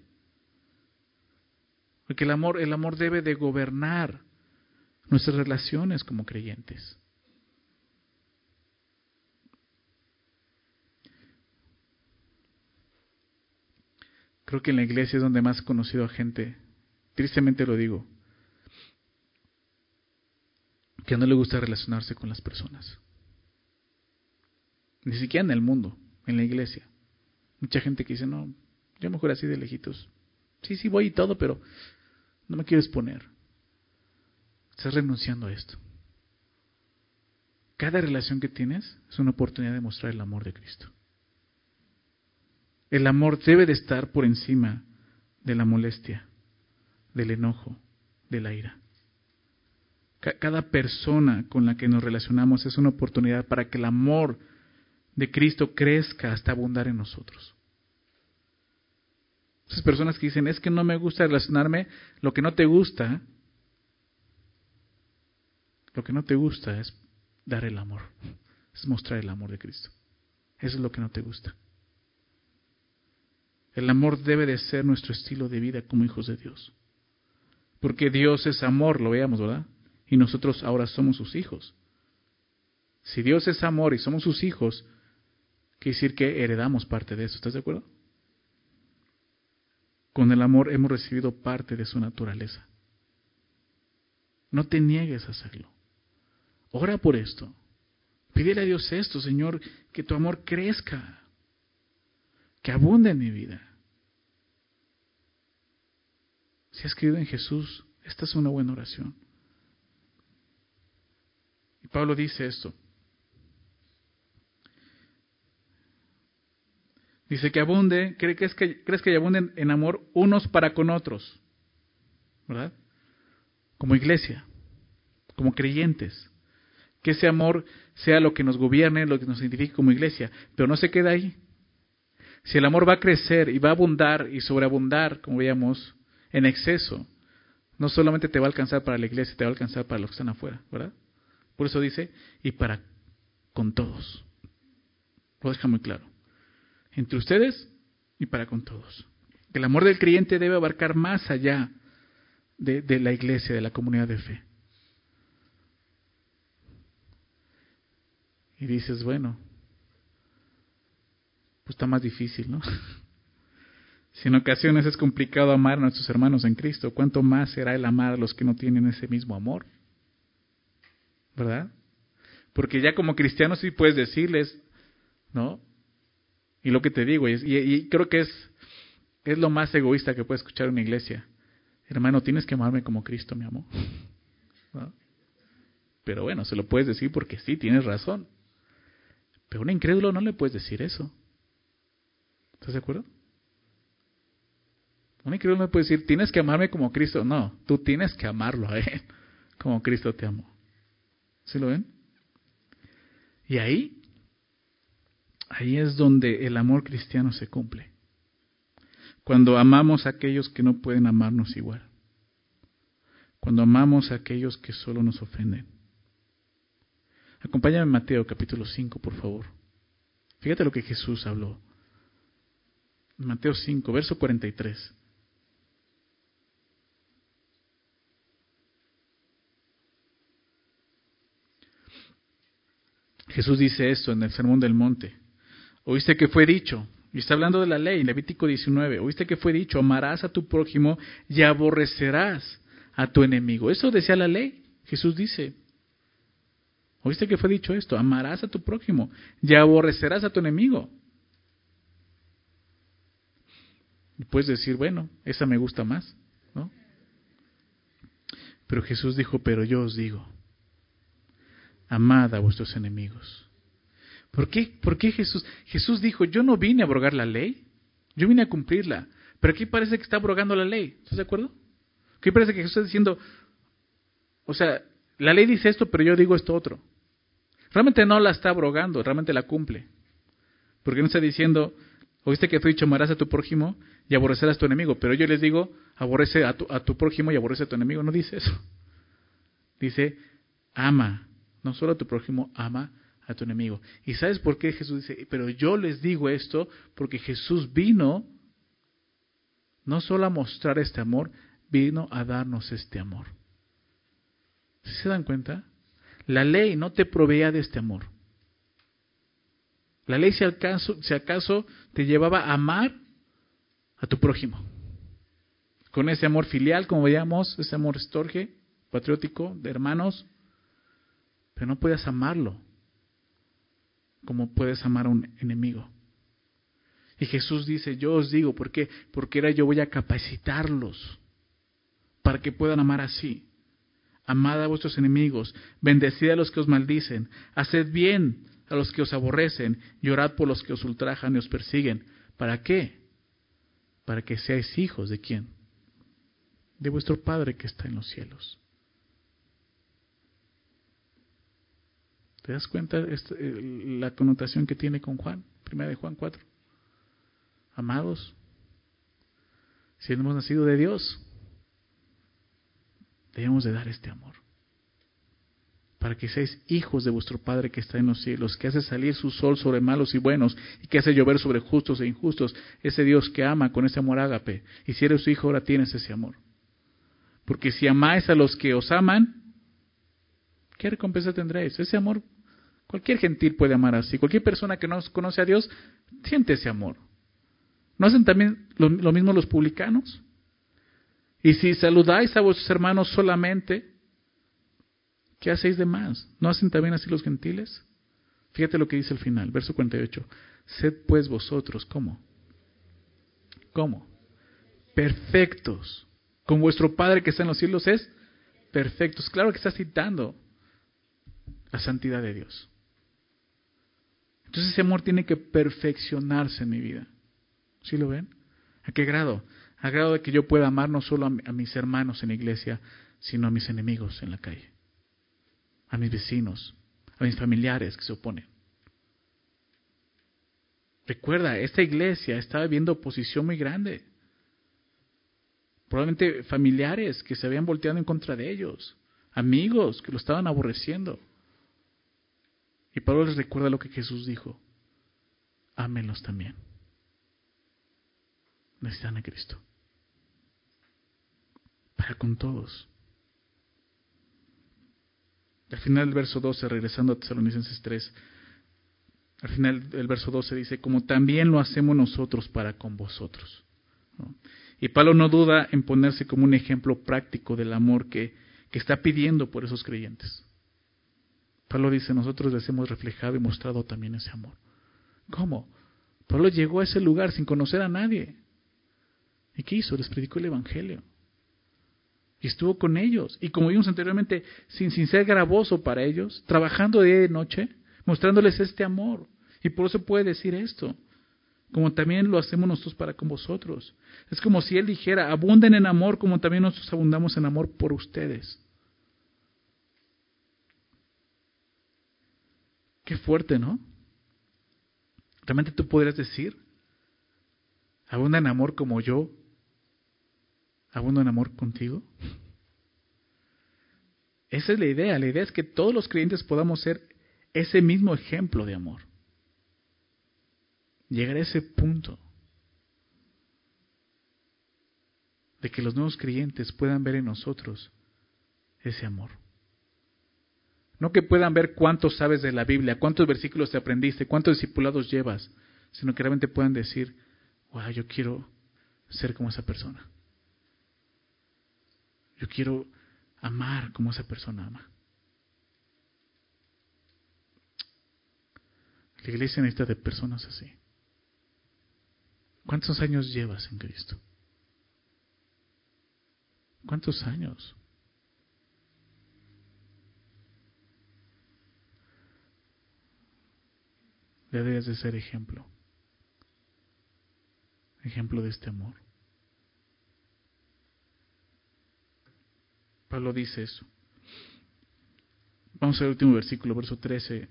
Speaker 1: Porque el amor, el amor debe de gobernar nuestras relaciones como creyentes. Creo que en la iglesia es donde más he conocido a gente, tristemente lo digo, que no le gusta relacionarse con las personas. Ni siquiera en el mundo, en la iglesia. Mucha gente que dice, no, yo mejor así de lejitos. Sí, sí, voy y todo, pero no me quiero exponer. Estás renunciando a esto. Cada relación que tienes es una oportunidad de mostrar el amor de Cristo. El amor debe de estar por encima de la molestia, del enojo, de la ira. Cada persona con la que nos relacionamos es una oportunidad para que el amor de Cristo crezca hasta abundar en nosotros. Esas personas que dicen, es que no me gusta relacionarme, lo que no te gusta Lo que no te gusta es dar el amor, es mostrar el amor de Cristo. Eso es lo que no te gusta. El amor debe de ser nuestro estilo de vida como hijos de Dios. Porque Dios es amor, lo veamos, ¿verdad? Y nosotros ahora somos sus hijos. Si Dios es amor y somos sus hijos, quiere decir que heredamos parte de eso. ¿Estás de acuerdo? Con el amor hemos recibido parte de su naturaleza. No te niegues a hacerlo. Ora por esto. Pídele a Dios esto, Señor, que tu amor crezca, que abunde en mi vida. Si has creído en Jesús, esta es una buena oración. Y Pablo dice esto. Dice que abunde, ¿crees que, crees que abunden en amor unos para con otros? ¿Verdad? Como iglesia, como creyentes. Que ese amor sea lo que nos gobierne, lo que nos identifique como iglesia. Pero no se queda ahí. Si el amor va a crecer y va a abundar y sobreabundar, como veíamos, en exceso, no solamente te va a alcanzar para la iglesia, te va a alcanzar para los que están afuera, ¿verdad? Por eso dice, y para con todos. Lo deja muy claro entre ustedes y para con todos. El amor del creyente debe abarcar más allá de, la iglesia, de la comunidad de fe. Y dices, bueno, pues está más difícil, ¿no? <laughs> Si en ocasiones es complicado amar a nuestros hermanos en Cristo, ¿cuánto más será el amar a los que no tienen ese mismo amor? ¿Verdad? Porque ya como cristianos sí puedes decirles, ¿no? Y lo que te digo, y, y creo que es, es lo más egoísta que puede escuchar una iglesia. Hermano, tienes que amarme como Cristo me amó. Pero bueno, se lo puedes decir porque sí, tienes razón. Pero a un incrédulo no le puedes decir eso. ¿Estás de acuerdo? Un incrédulo no le puedes decir, tienes que amarme como Cristo. No, tú tienes que amarlo a Él <laughs> como Cristo te amó. ¿Sí lo ven? Y ahí Ahí es donde el amor cristiano se cumple. Cuando amamos a aquellos que no pueden amarnos igual. Cuando amamos a aquellos que solo nos ofenden. Acompáñame en Mateo capítulo 5, por favor. Fíjate lo que Jesús habló. Mateo 5, verso 43. Jesús dice esto en el Sermón del Monte. Oíste que fue dicho, y está hablando de la ley, Levítico 19, oíste que fue dicho, amarás a tu prójimo y aborrecerás a tu enemigo. Eso decía la ley, Jesús dice. Oíste que fue dicho esto, amarás a tu prójimo y aborrecerás a tu enemigo. Y puedes decir, bueno, esa me gusta más, ¿no? Pero Jesús dijo, pero yo os digo, amad a vuestros enemigos ¿Por qué, ¿Por qué Jesús? Jesús dijo, yo no vine a abrogar la ley, yo vine a cumplirla. Pero aquí parece que está abrogando la ley. ¿Estás de acuerdo? Aquí parece que Jesús está diciendo, o sea, la ley dice esto, pero yo digo esto otro. Realmente no la está abrogando, realmente la cumple. Porque no está diciendo, oíste que fue dicho, amarás a tu prójimo y aborrecerás a tu enemigo. Pero yo les digo, aborrece a tu, a tu prójimo y aborrece a tu enemigo. No dice eso. Dice, ama, no solo a tu prójimo, ama a tu enemigo. ¿Y sabes por qué Jesús dice, pero yo les digo esto? Porque Jesús vino no solo a mostrar este amor, vino a darnos este amor. se dan cuenta? La ley no te proveía de este amor. La ley, si acaso, si acaso, te llevaba a amar a tu prójimo. Con ese amor filial, como veíamos, ese amor estorge, patriótico, de hermanos, pero no podías amarlo como puedes amar a un enemigo. Y Jesús dice, yo os digo, ¿por qué? Porque era yo voy a capacitarlos para que puedan amar así. Amad a vuestros enemigos, bendecid a los que os maldicen, haced bien a los que os aborrecen y orad por los que os ultrajan y os persiguen. ¿Para qué? Para que seáis hijos de quién? De vuestro Padre que está en los cielos. ¿Te das cuenta eh, la connotación que tiene con Juan? Primera de Juan 4. Amados, si hemos nacido de Dios, debemos de dar este amor. para que seáis hijos de vuestro Padre que está en los cielos, que hace salir su sol sobre malos y buenos, y que hace llover sobre justos e injustos, ese Dios que ama con ese amor ágape. Y si eres su hijo, ahora tienes ese amor. Porque si amáis a los que os aman, ¿qué recompensa tendréis? Ese amor, cualquier gentil puede amar así. Cualquier persona que no conoce a Dios, siente ese amor. ¿No hacen también lo, mismo los publicanos? Y si saludáis a vuestros hermanos solamente, ¿qué hacéis de más? ¿No hacen también así los gentiles? Fíjate lo que dice el final, verso 48. Sed pues vosotros, ¿cómo? ¿Cómo? Perfectos. Con vuestro Padre que está en los cielos es perfectos. Claro que está citando la santidad de Dios. Entonces ese amor tiene que perfeccionarse en mi vida. ¿Sí lo ven? ¿A qué grado? A grado de que yo pueda amar no solo a, mis hermanos en la iglesia, sino a mis enemigos en la calle, a mis vecinos, a mis familiares que se oponen. Recuerda, esta iglesia estaba viendo oposición muy grande. Probablemente familiares que se habían volteado en contra de ellos, amigos que lo estaban aborreciendo. Y Pablo les recuerda lo que Jesús dijo, ámenlos también. Necesitan a Cristo para con todos. Al final del verso 12, regresando a Tesalonicenses 3, al final del verso 12 dice, como también lo hacemos nosotros para con vosotros. Y Pablo no duda en ponerse como un ejemplo práctico del amor que, que está pidiendo por esos creyentes. Pablo dice, nosotros les hemos reflejado y mostrado también ese amor. ¿Cómo? Pablo llegó a ese lugar sin conocer a nadie. ¿Y qué hizo? Les predicó el Evangelio. Y estuvo con ellos. Y como vimos anteriormente, sin, ser gravoso para ellos, trabajando día y noche, mostrándoles este amor. Y por eso puede decir esto. Como también lo hacemos nosotros para con vosotros. Es como si Él dijera, abunden en amor como también nosotros abundamos en amor por ustedes. Qué fuerte, ¿no? Realmente tú podrías decir, abunda en amor como yo abundo en amor contigo? Esa es la idea. La idea es que todos los creyentes podamos ser ese mismo ejemplo de amor. Llegar a ese punto de que los nuevos creyentes puedan ver en nosotros ese amor. No que puedan ver cuánto sabes de la Biblia, cuántos versículos te aprendiste, cuántos discipulados llevas, sino que realmente puedan decir, wow, yo quiero ser como esa persona. Yo quiero amar como esa persona ama. La iglesia necesita de personas así. ¿Cuántos años llevas en Cristo? ¿Cuántos años? Debes de ser ejemplo. Ejemplo de este amor. Pablo dice eso. Vamos al último versículo, verso 13.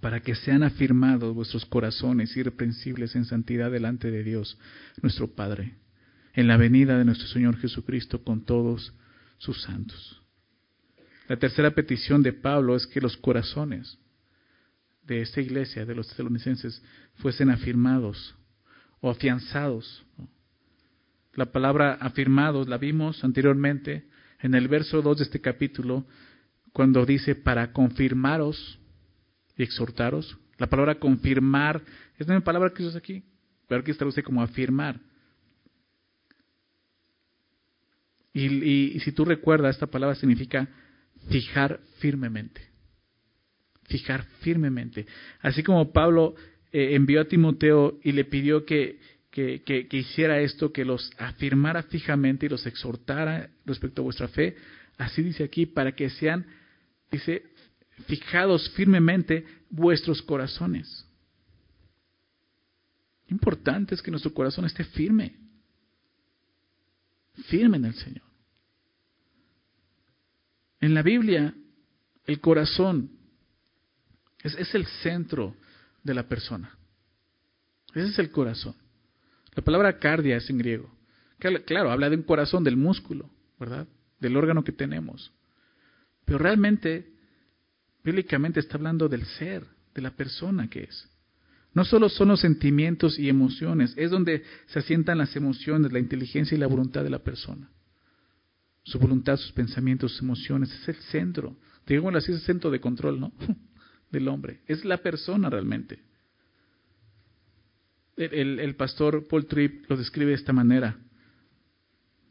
Speaker 1: Para que sean afirmados vuestros corazones irreprensibles en santidad delante de Dios, nuestro Padre, en la venida de nuestro Señor Jesucristo con todos sus santos. La tercera petición de Pablo es que los corazones de esta iglesia, de los tesalonicenses, fuesen afirmados o afianzados la palabra afirmados la vimos anteriormente en el verso 2 de este capítulo, cuando dice para confirmaros y exhortaros. La palabra confirmar es una palabra que usa aquí, pero aquí se traduce como afirmar. Y, si tú recuerdas, esta palabra significa fijar firmemente. Fijar firmemente. Así como Pablo eh, envió a Timoteo y le pidió que, que, hiciera esto, que los afirmara fijamente y los exhortara respecto a vuestra fe. Así dice aquí, para que sean, dice, fijados firmemente vuestros corazones. Importante es que nuestro corazón esté firme, firme en el Señor. En la Biblia, el corazón es, el centro de la persona. Ese es el corazón. La palabra cardia es en griego. Claro, habla de un corazón, del músculo, ¿verdad? Del órgano que tenemos. Pero realmente, bíblicamente está hablando del ser, de la persona que es. No solo son los sentimientos y emociones, es donde se asientan las emociones, la inteligencia y la voluntad de la persona. Su voluntad, sus pensamientos, sus emociones, es el centro. Digámoslo así, es el centro de control, ¿no? <laughs> Del hombre. Es la persona realmente. El, el pastor Paul Tripp lo describe de esta manera.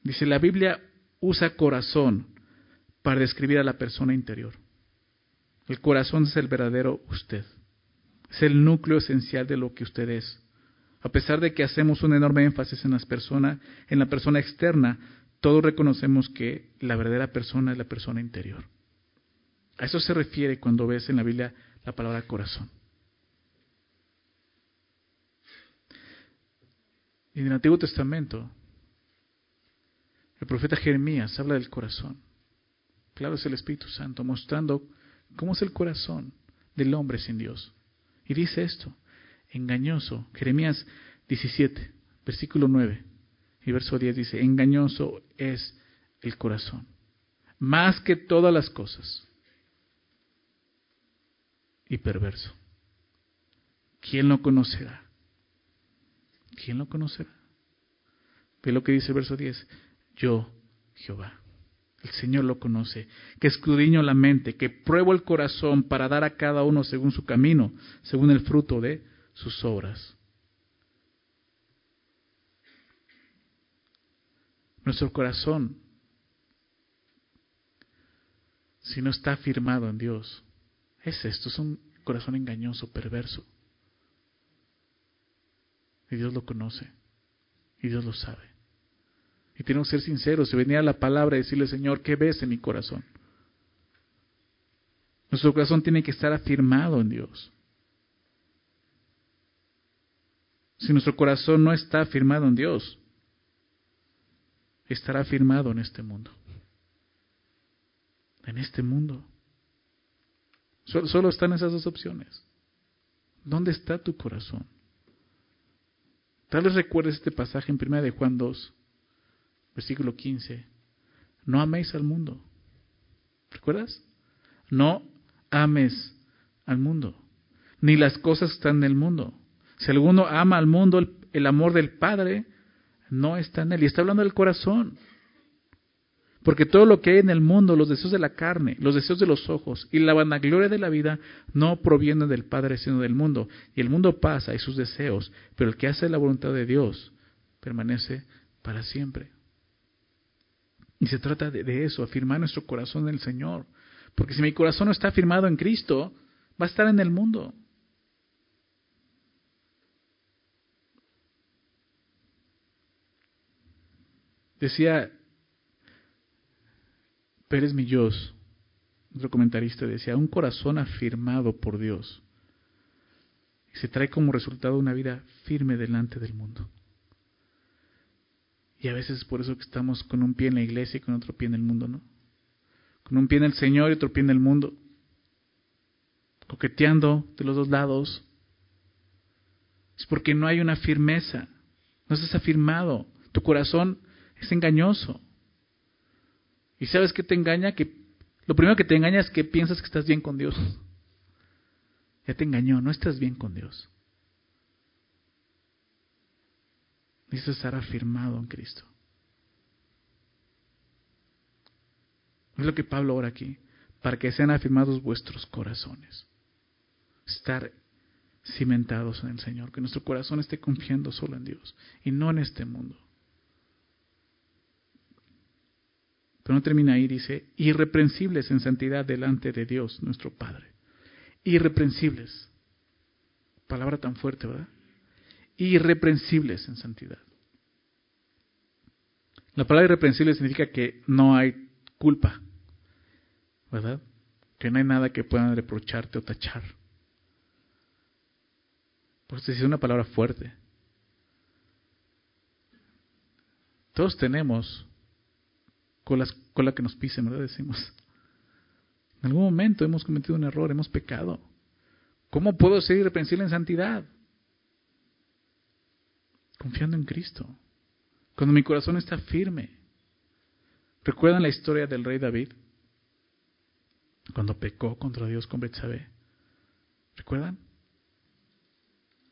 Speaker 1: Dice, la Biblia usa corazón para describir a la persona interior. El corazón es el verdadero usted. Es el núcleo esencial de lo que usted es. A pesar de que hacemos un enorme énfasis en las personas, en la persona externa, todos reconocemos que la verdadera persona es la persona interior. A eso se refiere cuando ves en la Biblia la palabra corazón. Y en el Antiguo Testamento, el profeta Jeremías habla del corazón. Claro, es el Espíritu Santo mostrando cómo es el corazón del hombre sin Dios. Y dice esto, engañoso, Jeremías 17, versículo 9 y verso 10 dice, engañoso es el corazón, más que todas las cosas, y perverso. ¿Quién lo conocerá? ¿Quién lo conocerá? Ve lo que dice el verso 10, yo, Jehová. El Señor lo conoce, que escudriño la mente, que pruebo el corazón para dar a cada uno según su camino, según el fruto de sus obras. Nuestro corazón, si no está firmado en Dios, es esto, es un corazón engañoso, perverso. Y Dios lo conoce, y Dios lo sabe. Y tenemos que ser sinceros y venir a la palabra y decirle, Señor, ¿qué ves en mi corazón? Nuestro corazón tiene que estar afirmado en Dios. Si nuestro corazón no está afirmado en Dios, estará afirmado en este mundo. En este mundo. Solo, están esas dos opciones. ¿Dónde está tu corazón? Tal vez recuerdes este pasaje en 1 de Juan 2, versículo 15. No améis al mundo. ¿Recuerdas? No ames al mundo, ni las cosas que están en el mundo. Si alguno ama al mundo, el, amor del Padre no está en él. Y está hablando del corazón. Porque todo lo que hay en el mundo, los deseos de la carne, los deseos de los ojos y la vanagloria de la vida no provienen del Padre, sino del mundo. Y el mundo pasa y sus deseos, pero el que hace la voluntad de Dios permanece para siempre. Y se trata de, eso, afirmar nuestro corazón en el Señor. Porque si mi corazón no está afirmado en Cristo, va a estar en el mundo. Decía Pérez Millós, otro comentarista, decía, un corazón afirmado por Dios se trae como resultado una vida firme delante del mundo. Y a veces es por eso que estamos con un pie en la iglesia y con otro pie en el mundo, ¿no? Con un pie en el Señor y otro pie en el mundo. Coqueteando de los dos lados. Es porque no hay una firmeza. No estás afirmado. Tu corazón es engañoso. ¿Y sabes qué te engaña? Que lo primero que te engaña es que piensas que estás bien con Dios. Ya te engañó, no estás bien con Dios. Necesitas estar afirmado en Cristo. Es lo que Pablo ora aquí, para que sean afirmados vuestros corazones. Estar cimentados en el Señor, que nuestro corazón esté confiando solo en Dios y no en este mundo. Pero no termina ahí, dice, irreprensibles en santidad delante de Dios, nuestro Padre. Irreprensibles. Palabra tan fuerte, ¿verdad? irreprensibles en santidad. La palabra irreprensible significa que no hay culpa, ¿verdad? Que no hay nada que puedan reprocharte o tachar. Por eso es una palabra fuerte. Todos tenemos colas, cola que nos pisen, ¿verdad? Decimos. En algún momento hemos cometido un error, hemos pecado. ¿Cómo puedo ser irreprensible en santidad? confiando en Cristo. Cuando mi corazón está firme. ¿Recuerdan la historia del rey David? cuando pecó contra Dios con Betsabé. ¿Recuerdan?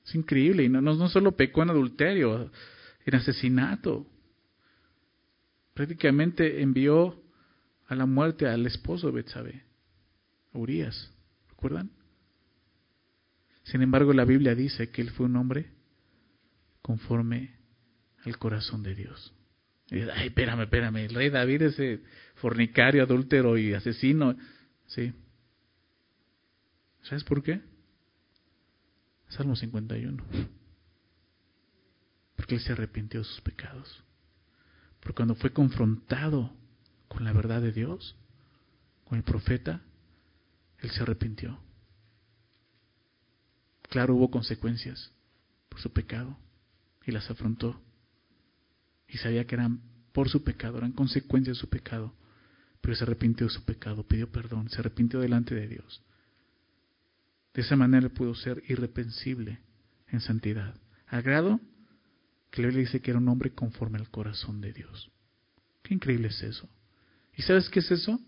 Speaker 1: Es increíble. Y no, no, solo pecó en adulterio, en asesinato. Prácticamente envió a la muerte al esposo de Betsabé, Urias. ¿Recuerdan? Sin embargo, la Biblia dice que él fue un hombre conforme al corazón de Dios. ay, espérame, espérame, el rey David ese fornicario, adúltero y asesino. Sí. ¿Sabes por qué? Salmo 51. Porque él se arrepintió de sus pecados. Porque cuando fue confrontado con la verdad de Dios, con el profeta, él se arrepintió. Claro, hubo consecuencias por su pecado y las afrontó. Y sabía que eran por su pecado, eran consecuencias de su pecado. Pero se arrepintió de su pecado, pidió perdón, se arrepintió delante de Dios. De esa manera pudo ser irreprensible en santidad. Al que le dice que era un hombre conforme al corazón de Dios. Qué increíble es eso. ¿Y sabes qué es eso?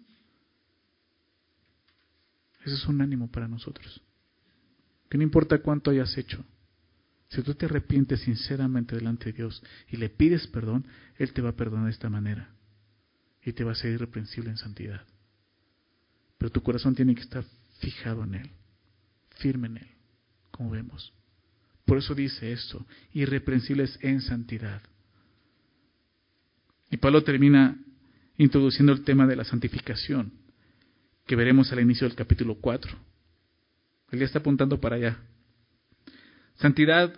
Speaker 1: Eso es un ánimo para nosotros. Que no importa cuánto hayas hecho, si tú te arrepientes sinceramente delante de Dios y le pides perdón, Él te va a perdonar de esta manera y te va a ser irreprensible en santidad. Pero tu corazón tiene que estar fijado en Él, firme en Él, como vemos. Por eso dice esto, irreprensibles en santidad. Y Pablo termina introduciendo el tema de la santificación, que veremos al inicio del capítulo 4. Él ya está apuntando para allá. Santidad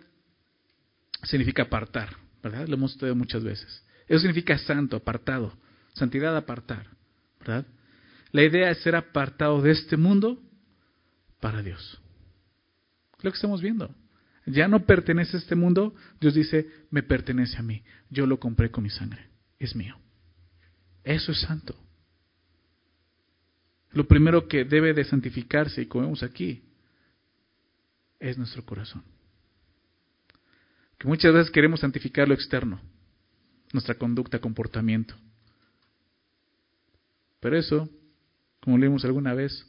Speaker 1: significa apartar, ¿verdad? Lo hemos estudiado muchas veces. Eso significa santo, apartado. Santidad, apartar, ¿verdad? La idea es ser apartado de este mundo para Dios. lo que estamos viendo. Ya no pertenece a este mundo, Dios dice, me pertenece a mí. Yo lo compré con mi sangre, es mío. Eso es santo. Lo primero que debe de santificarse, y como vemos aquí, es nuestro corazón. Que muchas veces queremos santificar lo externo, nuestra conducta, comportamiento. Pero eso, como leímos alguna vez,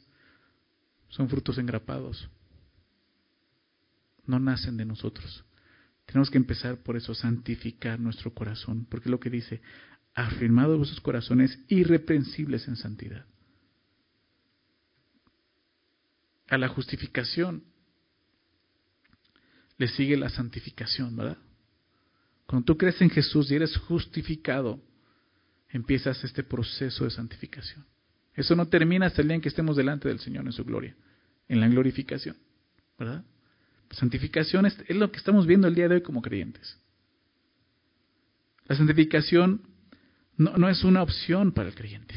Speaker 1: son frutos engrapados. No nacen de nosotros. Tenemos que empezar por eso, santificar nuestro corazón, porque es lo que dice, afirmado vuestros corazones irreprensibles en santidad. A la justificación le sigue la santificación, ¿verdad? Cuando tú crees en Jesús y eres justificado, empiezas este proceso de santificación. Eso no termina hasta el día en que estemos delante del Señor en su gloria, en la glorificación, ¿verdad? Santificación es, lo que estamos viendo el día de hoy como creyentes. La santificación no, es una opción para el creyente.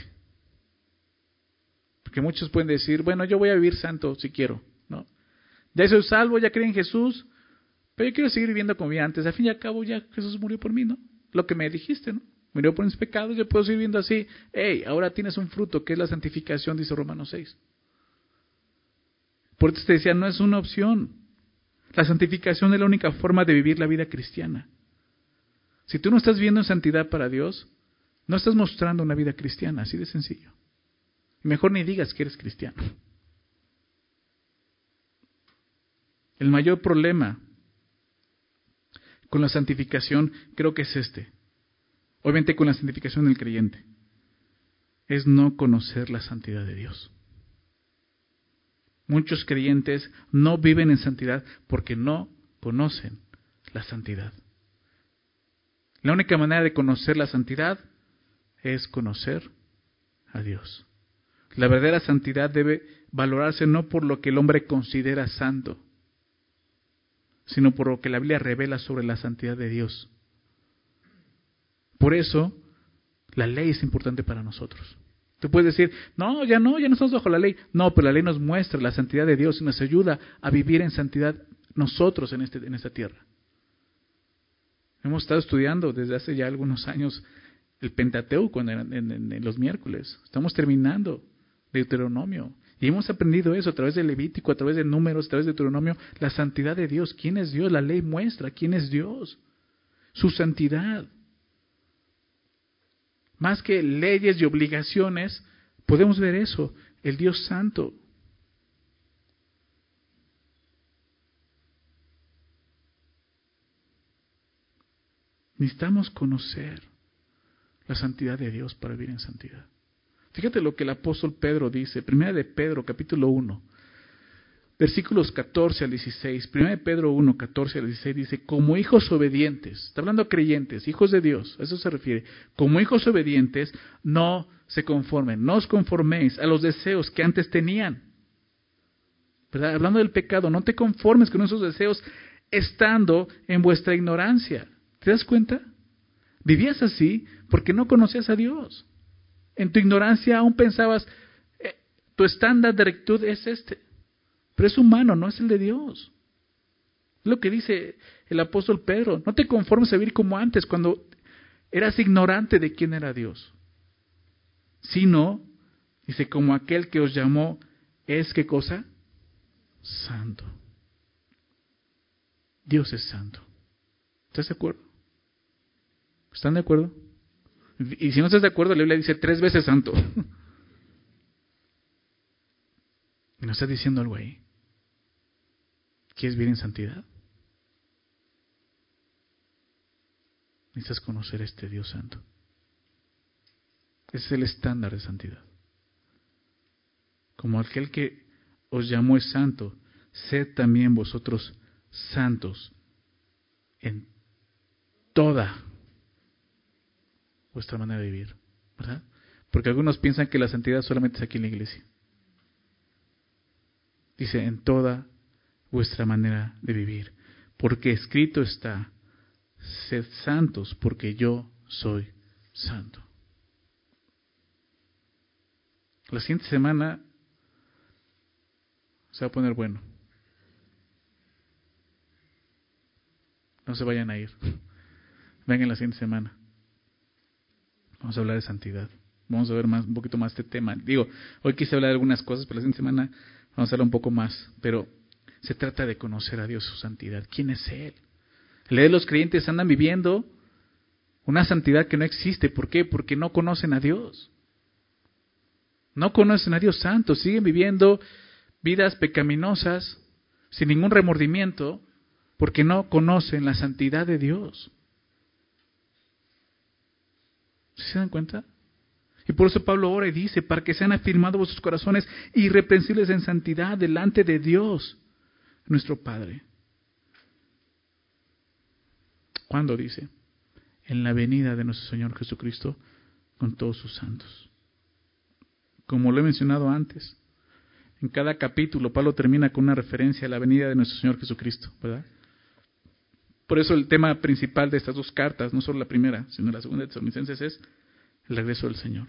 Speaker 1: Porque muchos pueden decir, bueno, yo voy a vivir santo si quiero, ¿no? Ya soy salvo, ya creo en Jesús, pero yo quiero seguir viviendo como vida antes. Al fin y al cabo, ya Jesús murió por mí, ¿no? Lo que me dijiste, ¿no? Murió por mis pecados, yo puedo seguir viviendo así. Hey, ahora tienes un fruto, que es la santificación, dice Romanos 6. Por eso te decía, no es una opción. La santificación es la única forma de vivir la vida cristiana. Si tú no estás viviendo en santidad para Dios, no estás mostrando una vida cristiana, así de sencillo. Mejor ni digas que eres cristiano. El mayor problema con la santificación creo que es este. Obviamente con la santificación del creyente. Es no conocer la santidad de Dios. Muchos creyentes no viven en santidad porque no conocen la santidad. La única manera de conocer la santidad es conocer a Dios. La verdadera santidad debe valorarse no por lo que el hombre considera santo, sino por lo que la Biblia revela sobre la santidad de Dios. Por eso, la ley es importante para nosotros. Tú puedes decir, no, ya no, ya no estamos bajo la ley. No, pero la ley nos muestra la santidad de Dios y nos ayuda a vivir en santidad nosotros en, este, esta tierra. Hemos estado estudiando desde hace ya algunos años el Pentateuco en, en los miércoles. Estamos terminando Deuteronomio. Y hemos aprendido eso a través de Levítico, a través de números, a través de Deuteronomio, la santidad de Dios. ¿Quién es Dios? La ley muestra quién es Dios. Su santidad. Más que leyes y obligaciones, podemos ver eso el Dios Santo. Necesitamos conocer la santidad de Dios para vivir en santidad. Fíjate lo que el apóstol Pedro dice, primera de Pedro, capítulo 1, versículos 14 al 16. Primera de Pedro 1, 14 al 16 dice, como hijos obedientes, está hablando creyentes, hijos de Dios, a eso se refiere, como hijos obedientes, no se conformen, no os conforméis a los deseos que antes tenían. Hablando del pecado, no te conformes con esos deseos estando en vuestra ignorancia. ¿Te das cuenta? Vivías así porque no conocías a Dios. En tu ignorancia aún pensabas, eh, tu estándar de rectitud es este, pero es humano, no es el de Dios. Es lo que dice el apóstol Pedro, no te conformes a vivir como antes, cuando eras ignorante de quién era Dios, sino, dice, como aquel que os llamó es qué cosa? Santo. Dios es santo. ¿Estás de acuerdo? ¿Están de acuerdo? Y si no estás de acuerdo, la Biblia dice tres veces santo. <laughs> ¿Y no estás diciendo algo ahí? ¿Quieres vivir en santidad? Necesitas conocer a este Dios santo. Ese es el estándar de santidad. Como aquel que os llamó es santo, sed también vosotros santos en toda vuestra manera de vivir, ¿verdad? Porque algunos piensan que la santidad solamente es aquí en la iglesia. Dice, en toda vuestra manera de vivir. Porque escrito está, sed santos porque yo soy santo. La siguiente semana se va a poner bueno. No se vayan a ir. <laughs> Vengan la siguiente semana. Vamos a hablar de santidad. Vamos a ver más, un poquito más este tema. Digo, hoy quise hablar de algunas cosas, pero la siguiente semana vamos a hablar un poco más. Pero se trata de conocer a Dios, su santidad. ¿Quién es Él? de los creyentes andan viviendo una santidad que no existe. ¿Por qué? Porque no conocen a Dios. No conocen a Dios santo. Siguen viviendo vidas pecaminosas sin ningún remordimiento porque no conocen la santidad de Dios. ¿Se dan cuenta? Y por eso Pablo ora y dice, para que sean afirmados vuestros corazones irreprensibles en santidad delante de Dios, nuestro Padre. ¿Cuándo dice? En la venida de nuestro Señor Jesucristo con todos sus santos. Como lo he mencionado antes, en cada capítulo Pablo termina con una referencia a la venida de nuestro Señor Jesucristo, ¿verdad? Por eso el tema principal de estas dos cartas, no solo la primera, sino la segunda de Tesalonicenses, es el regreso del Señor.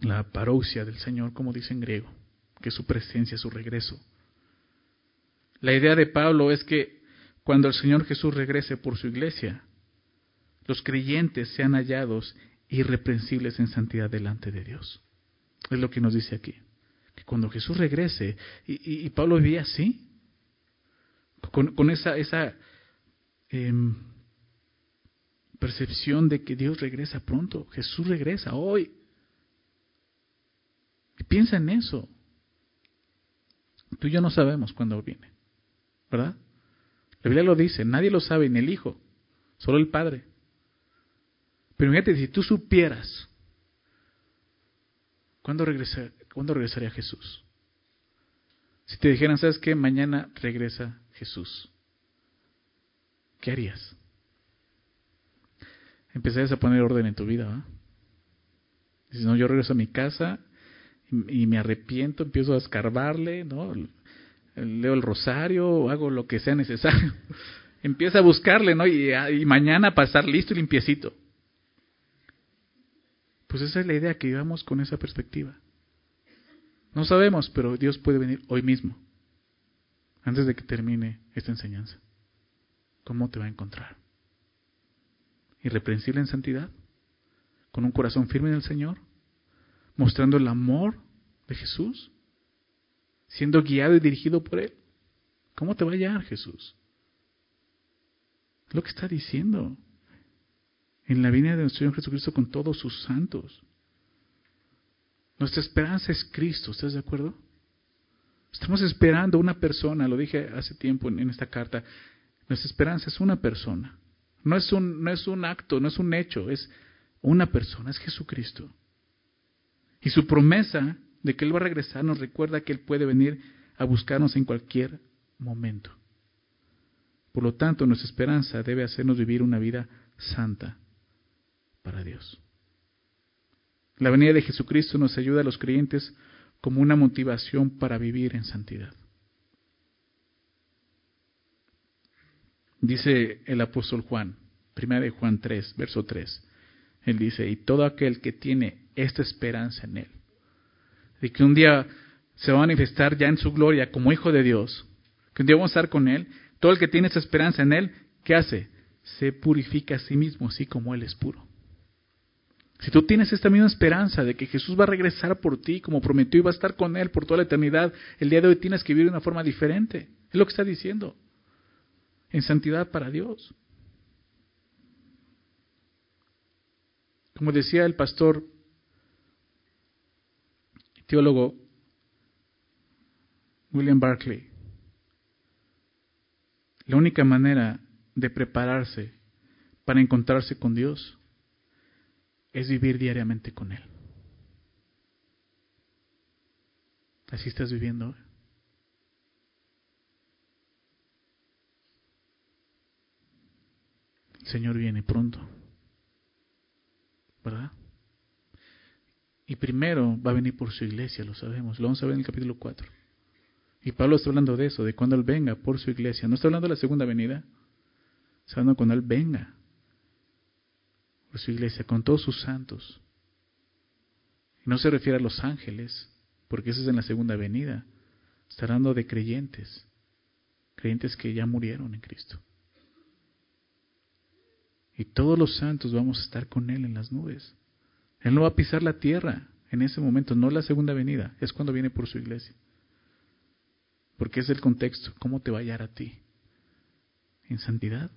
Speaker 1: La parousia del Señor, como dice en griego, que es su presencia, su regreso. La idea de Pablo es que cuando el Señor Jesús regrese por su iglesia, los creyentes sean hallados irreprensibles en santidad delante de Dios. Es lo que nos dice aquí. Que cuando Jesús regrese, y, Pablo vivía así, con, esa, esa Em, percepción de que Dios regresa pronto, Jesús regresa hoy. Y piensa en eso. Tú y yo no sabemos cuándo viene, ¿verdad? La Biblia lo dice, nadie lo sabe, ni el Hijo, solo el Padre. Pero fíjate, si tú supieras cuándo, regresar, ¿cuándo regresaría Jesús? Si te dijeran, ¿sabes qué? Mañana regresa Jesús. ¿qué harías? Empezarías a poner orden en tu vida, ¿va? Dices, no, yo regreso a mi casa y, me arrepiento, empiezo a escarbarle, ¿no? Leo el rosario, hago lo que sea necesario. <laughs> Empieza a buscarle, ¿no? Y, y mañana pasar listo y limpiecito. Pues esa es la idea que vivamos con esa perspectiva. No sabemos, pero Dios puede venir hoy mismo, antes de que termine esta enseñanza. ¿cómo te va a encontrar? Irreprensible en santidad, con un corazón firme en el Señor, mostrando el amor de Jesús, siendo guiado y dirigido por Él. ¿Cómo te va a hallar Jesús? Es lo que está diciendo en la venida de nuestro Señor Jesucristo con todos sus santos. Nuestra esperanza es Cristo, ¿estás de acuerdo? Estamos esperando una persona, lo dije hace tiempo en, esta carta, nuestra esperanza es una persona. No es, un, no es un acto, no es un hecho, es una persona, es Jesucristo. Y su promesa de que Él va a regresar nos recuerda que Él puede venir a buscarnos en cualquier momento. Por lo tanto, nuestra esperanza debe hacernos vivir una vida santa para Dios. La venida de Jesucristo nos ayuda a los creyentes como una motivación para vivir en santidad. Dice el apóstol Juan, primera de Juan 3, verso 3. Él dice, y todo aquel que tiene esta esperanza en Él, de que un día se va a manifestar ya en su gloria como Hijo de Dios, que un día vamos a estar con Él, todo el que tiene esa esperanza en Él, ¿qué hace? Se purifica a sí mismo, así como Él es puro. Si tú tienes esta misma esperanza de que Jesús va a regresar por ti como prometió y va a estar con Él por toda la eternidad, el día de hoy tienes que vivir de una forma diferente. Es lo que está diciendo. En santidad para Dios. Como decía el pastor teólogo William Barclay, la única manera de prepararse para encontrarse con Dios es vivir diariamente con Él. Así estás viviendo. El Señor viene pronto. ¿Verdad? Y primero va a venir por su iglesia, lo sabemos. Lo vamos a ver en el capítulo 4. Y Pablo está hablando de eso, de cuando Él venga por su iglesia. No está hablando de la segunda venida. Está hablando cuando Él venga por su iglesia, con todos sus santos. Y no se refiere a los ángeles, porque eso es en la segunda venida. Está hablando de creyentes, creyentes que ya murieron en Cristo. Y todos los santos vamos a estar con Él en las nubes. Él no va a pisar la tierra en ese momento, no la segunda venida, es cuando viene por su iglesia. Porque es el contexto, ¿cómo te va a hallar a ti? ¿En santidad?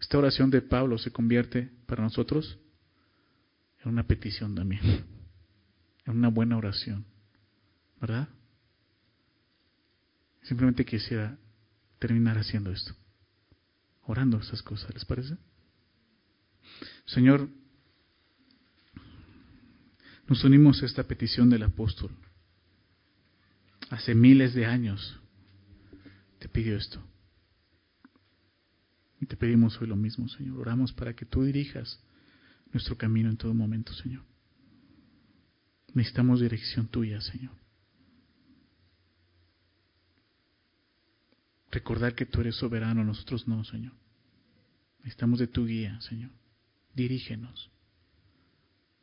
Speaker 1: Esta oración de Pablo se convierte para nosotros en una petición también, en una buena oración, ¿verdad? Simplemente quisiera terminar haciendo esto, orando esas cosas, ¿les parece? Señor, nos unimos a esta petición del apóstol. Hace miles de años te pidió esto. Y te pedimos hoy lo mismo, Señor. Oramos para que tú dirijas nuestro camino en todo momento, Señor. Necesitamos dirección tuya, Señor. Recordar que tú eres soberano, nosotros no, Señor. Necesitamos de tu guía, Señor. Dirígenos.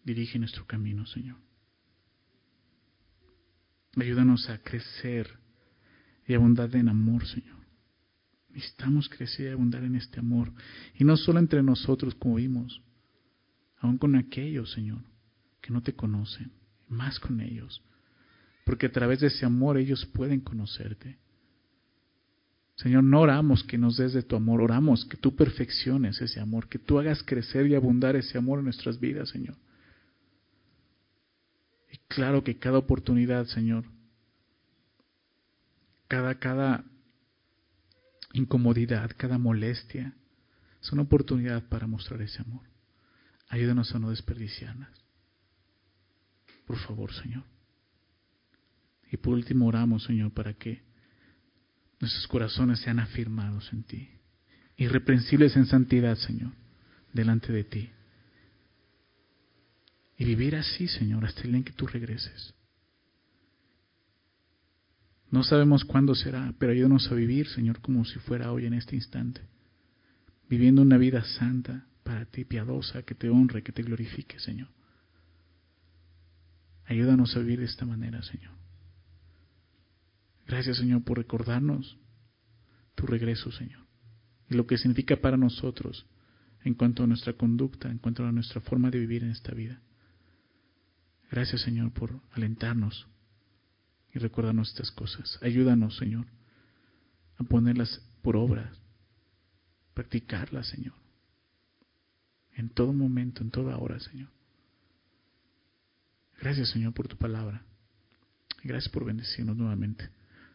Speaker 1: Dirige nuestro camino, Señor. Ayúdanos a crecer y abundar en amor, Señor. Necesitamos crecer y abundar en este amor. Y no solo entre nosotros, como vimos, aún con aquellos, Señor, que no te conocen, más con ellos. Porque a través de ese amor ellos pueden conocerte. Señor, no oramos que nos des de tu amor, oramos que tú perfecciones ese amor, que tú hagas crecer y abundar ese amor en nuestras vidas, Señor. Y claro que cada oportunidad, Señor, cada, cada incomodidad, cada molestia, es una oportunidad para mostrar ese amor. Ayúdanos a no desperdiciarlas. Por favor, Señor. Y por último oramos, Señor, para que nuestros corazones sean afirmados en ti, irreprensibles en santidad, Señor, delante de ti. Y vivir así, Señor, hasta el día en que tú regreses. No sabemos cuándo será, pero ayúdanos a vivir, Señor, como si fuera hoy en este instante. Viviendo una vida santa para ti, piadosa, que te honre, que te glorifique, Señor. Ayúdanos a vivir de esta manera, Señor. Gracias, Señor, por recordarnos tu regreso, Señor. Y lo que significa para nosotros en cuanto a nuestra conducta, en cuanto a nuestra forma de vivir en esta vida. Gracias, Señor, por alentarnos y recuérdanos estas cosas. Ayúdanos, Señor, a ponerlas por obra, practicarlas, Señor. en todo momento, en toda hora, Señor. Gracias, Señor, por tu palabra. Gracias por bendecirnos nuevamente.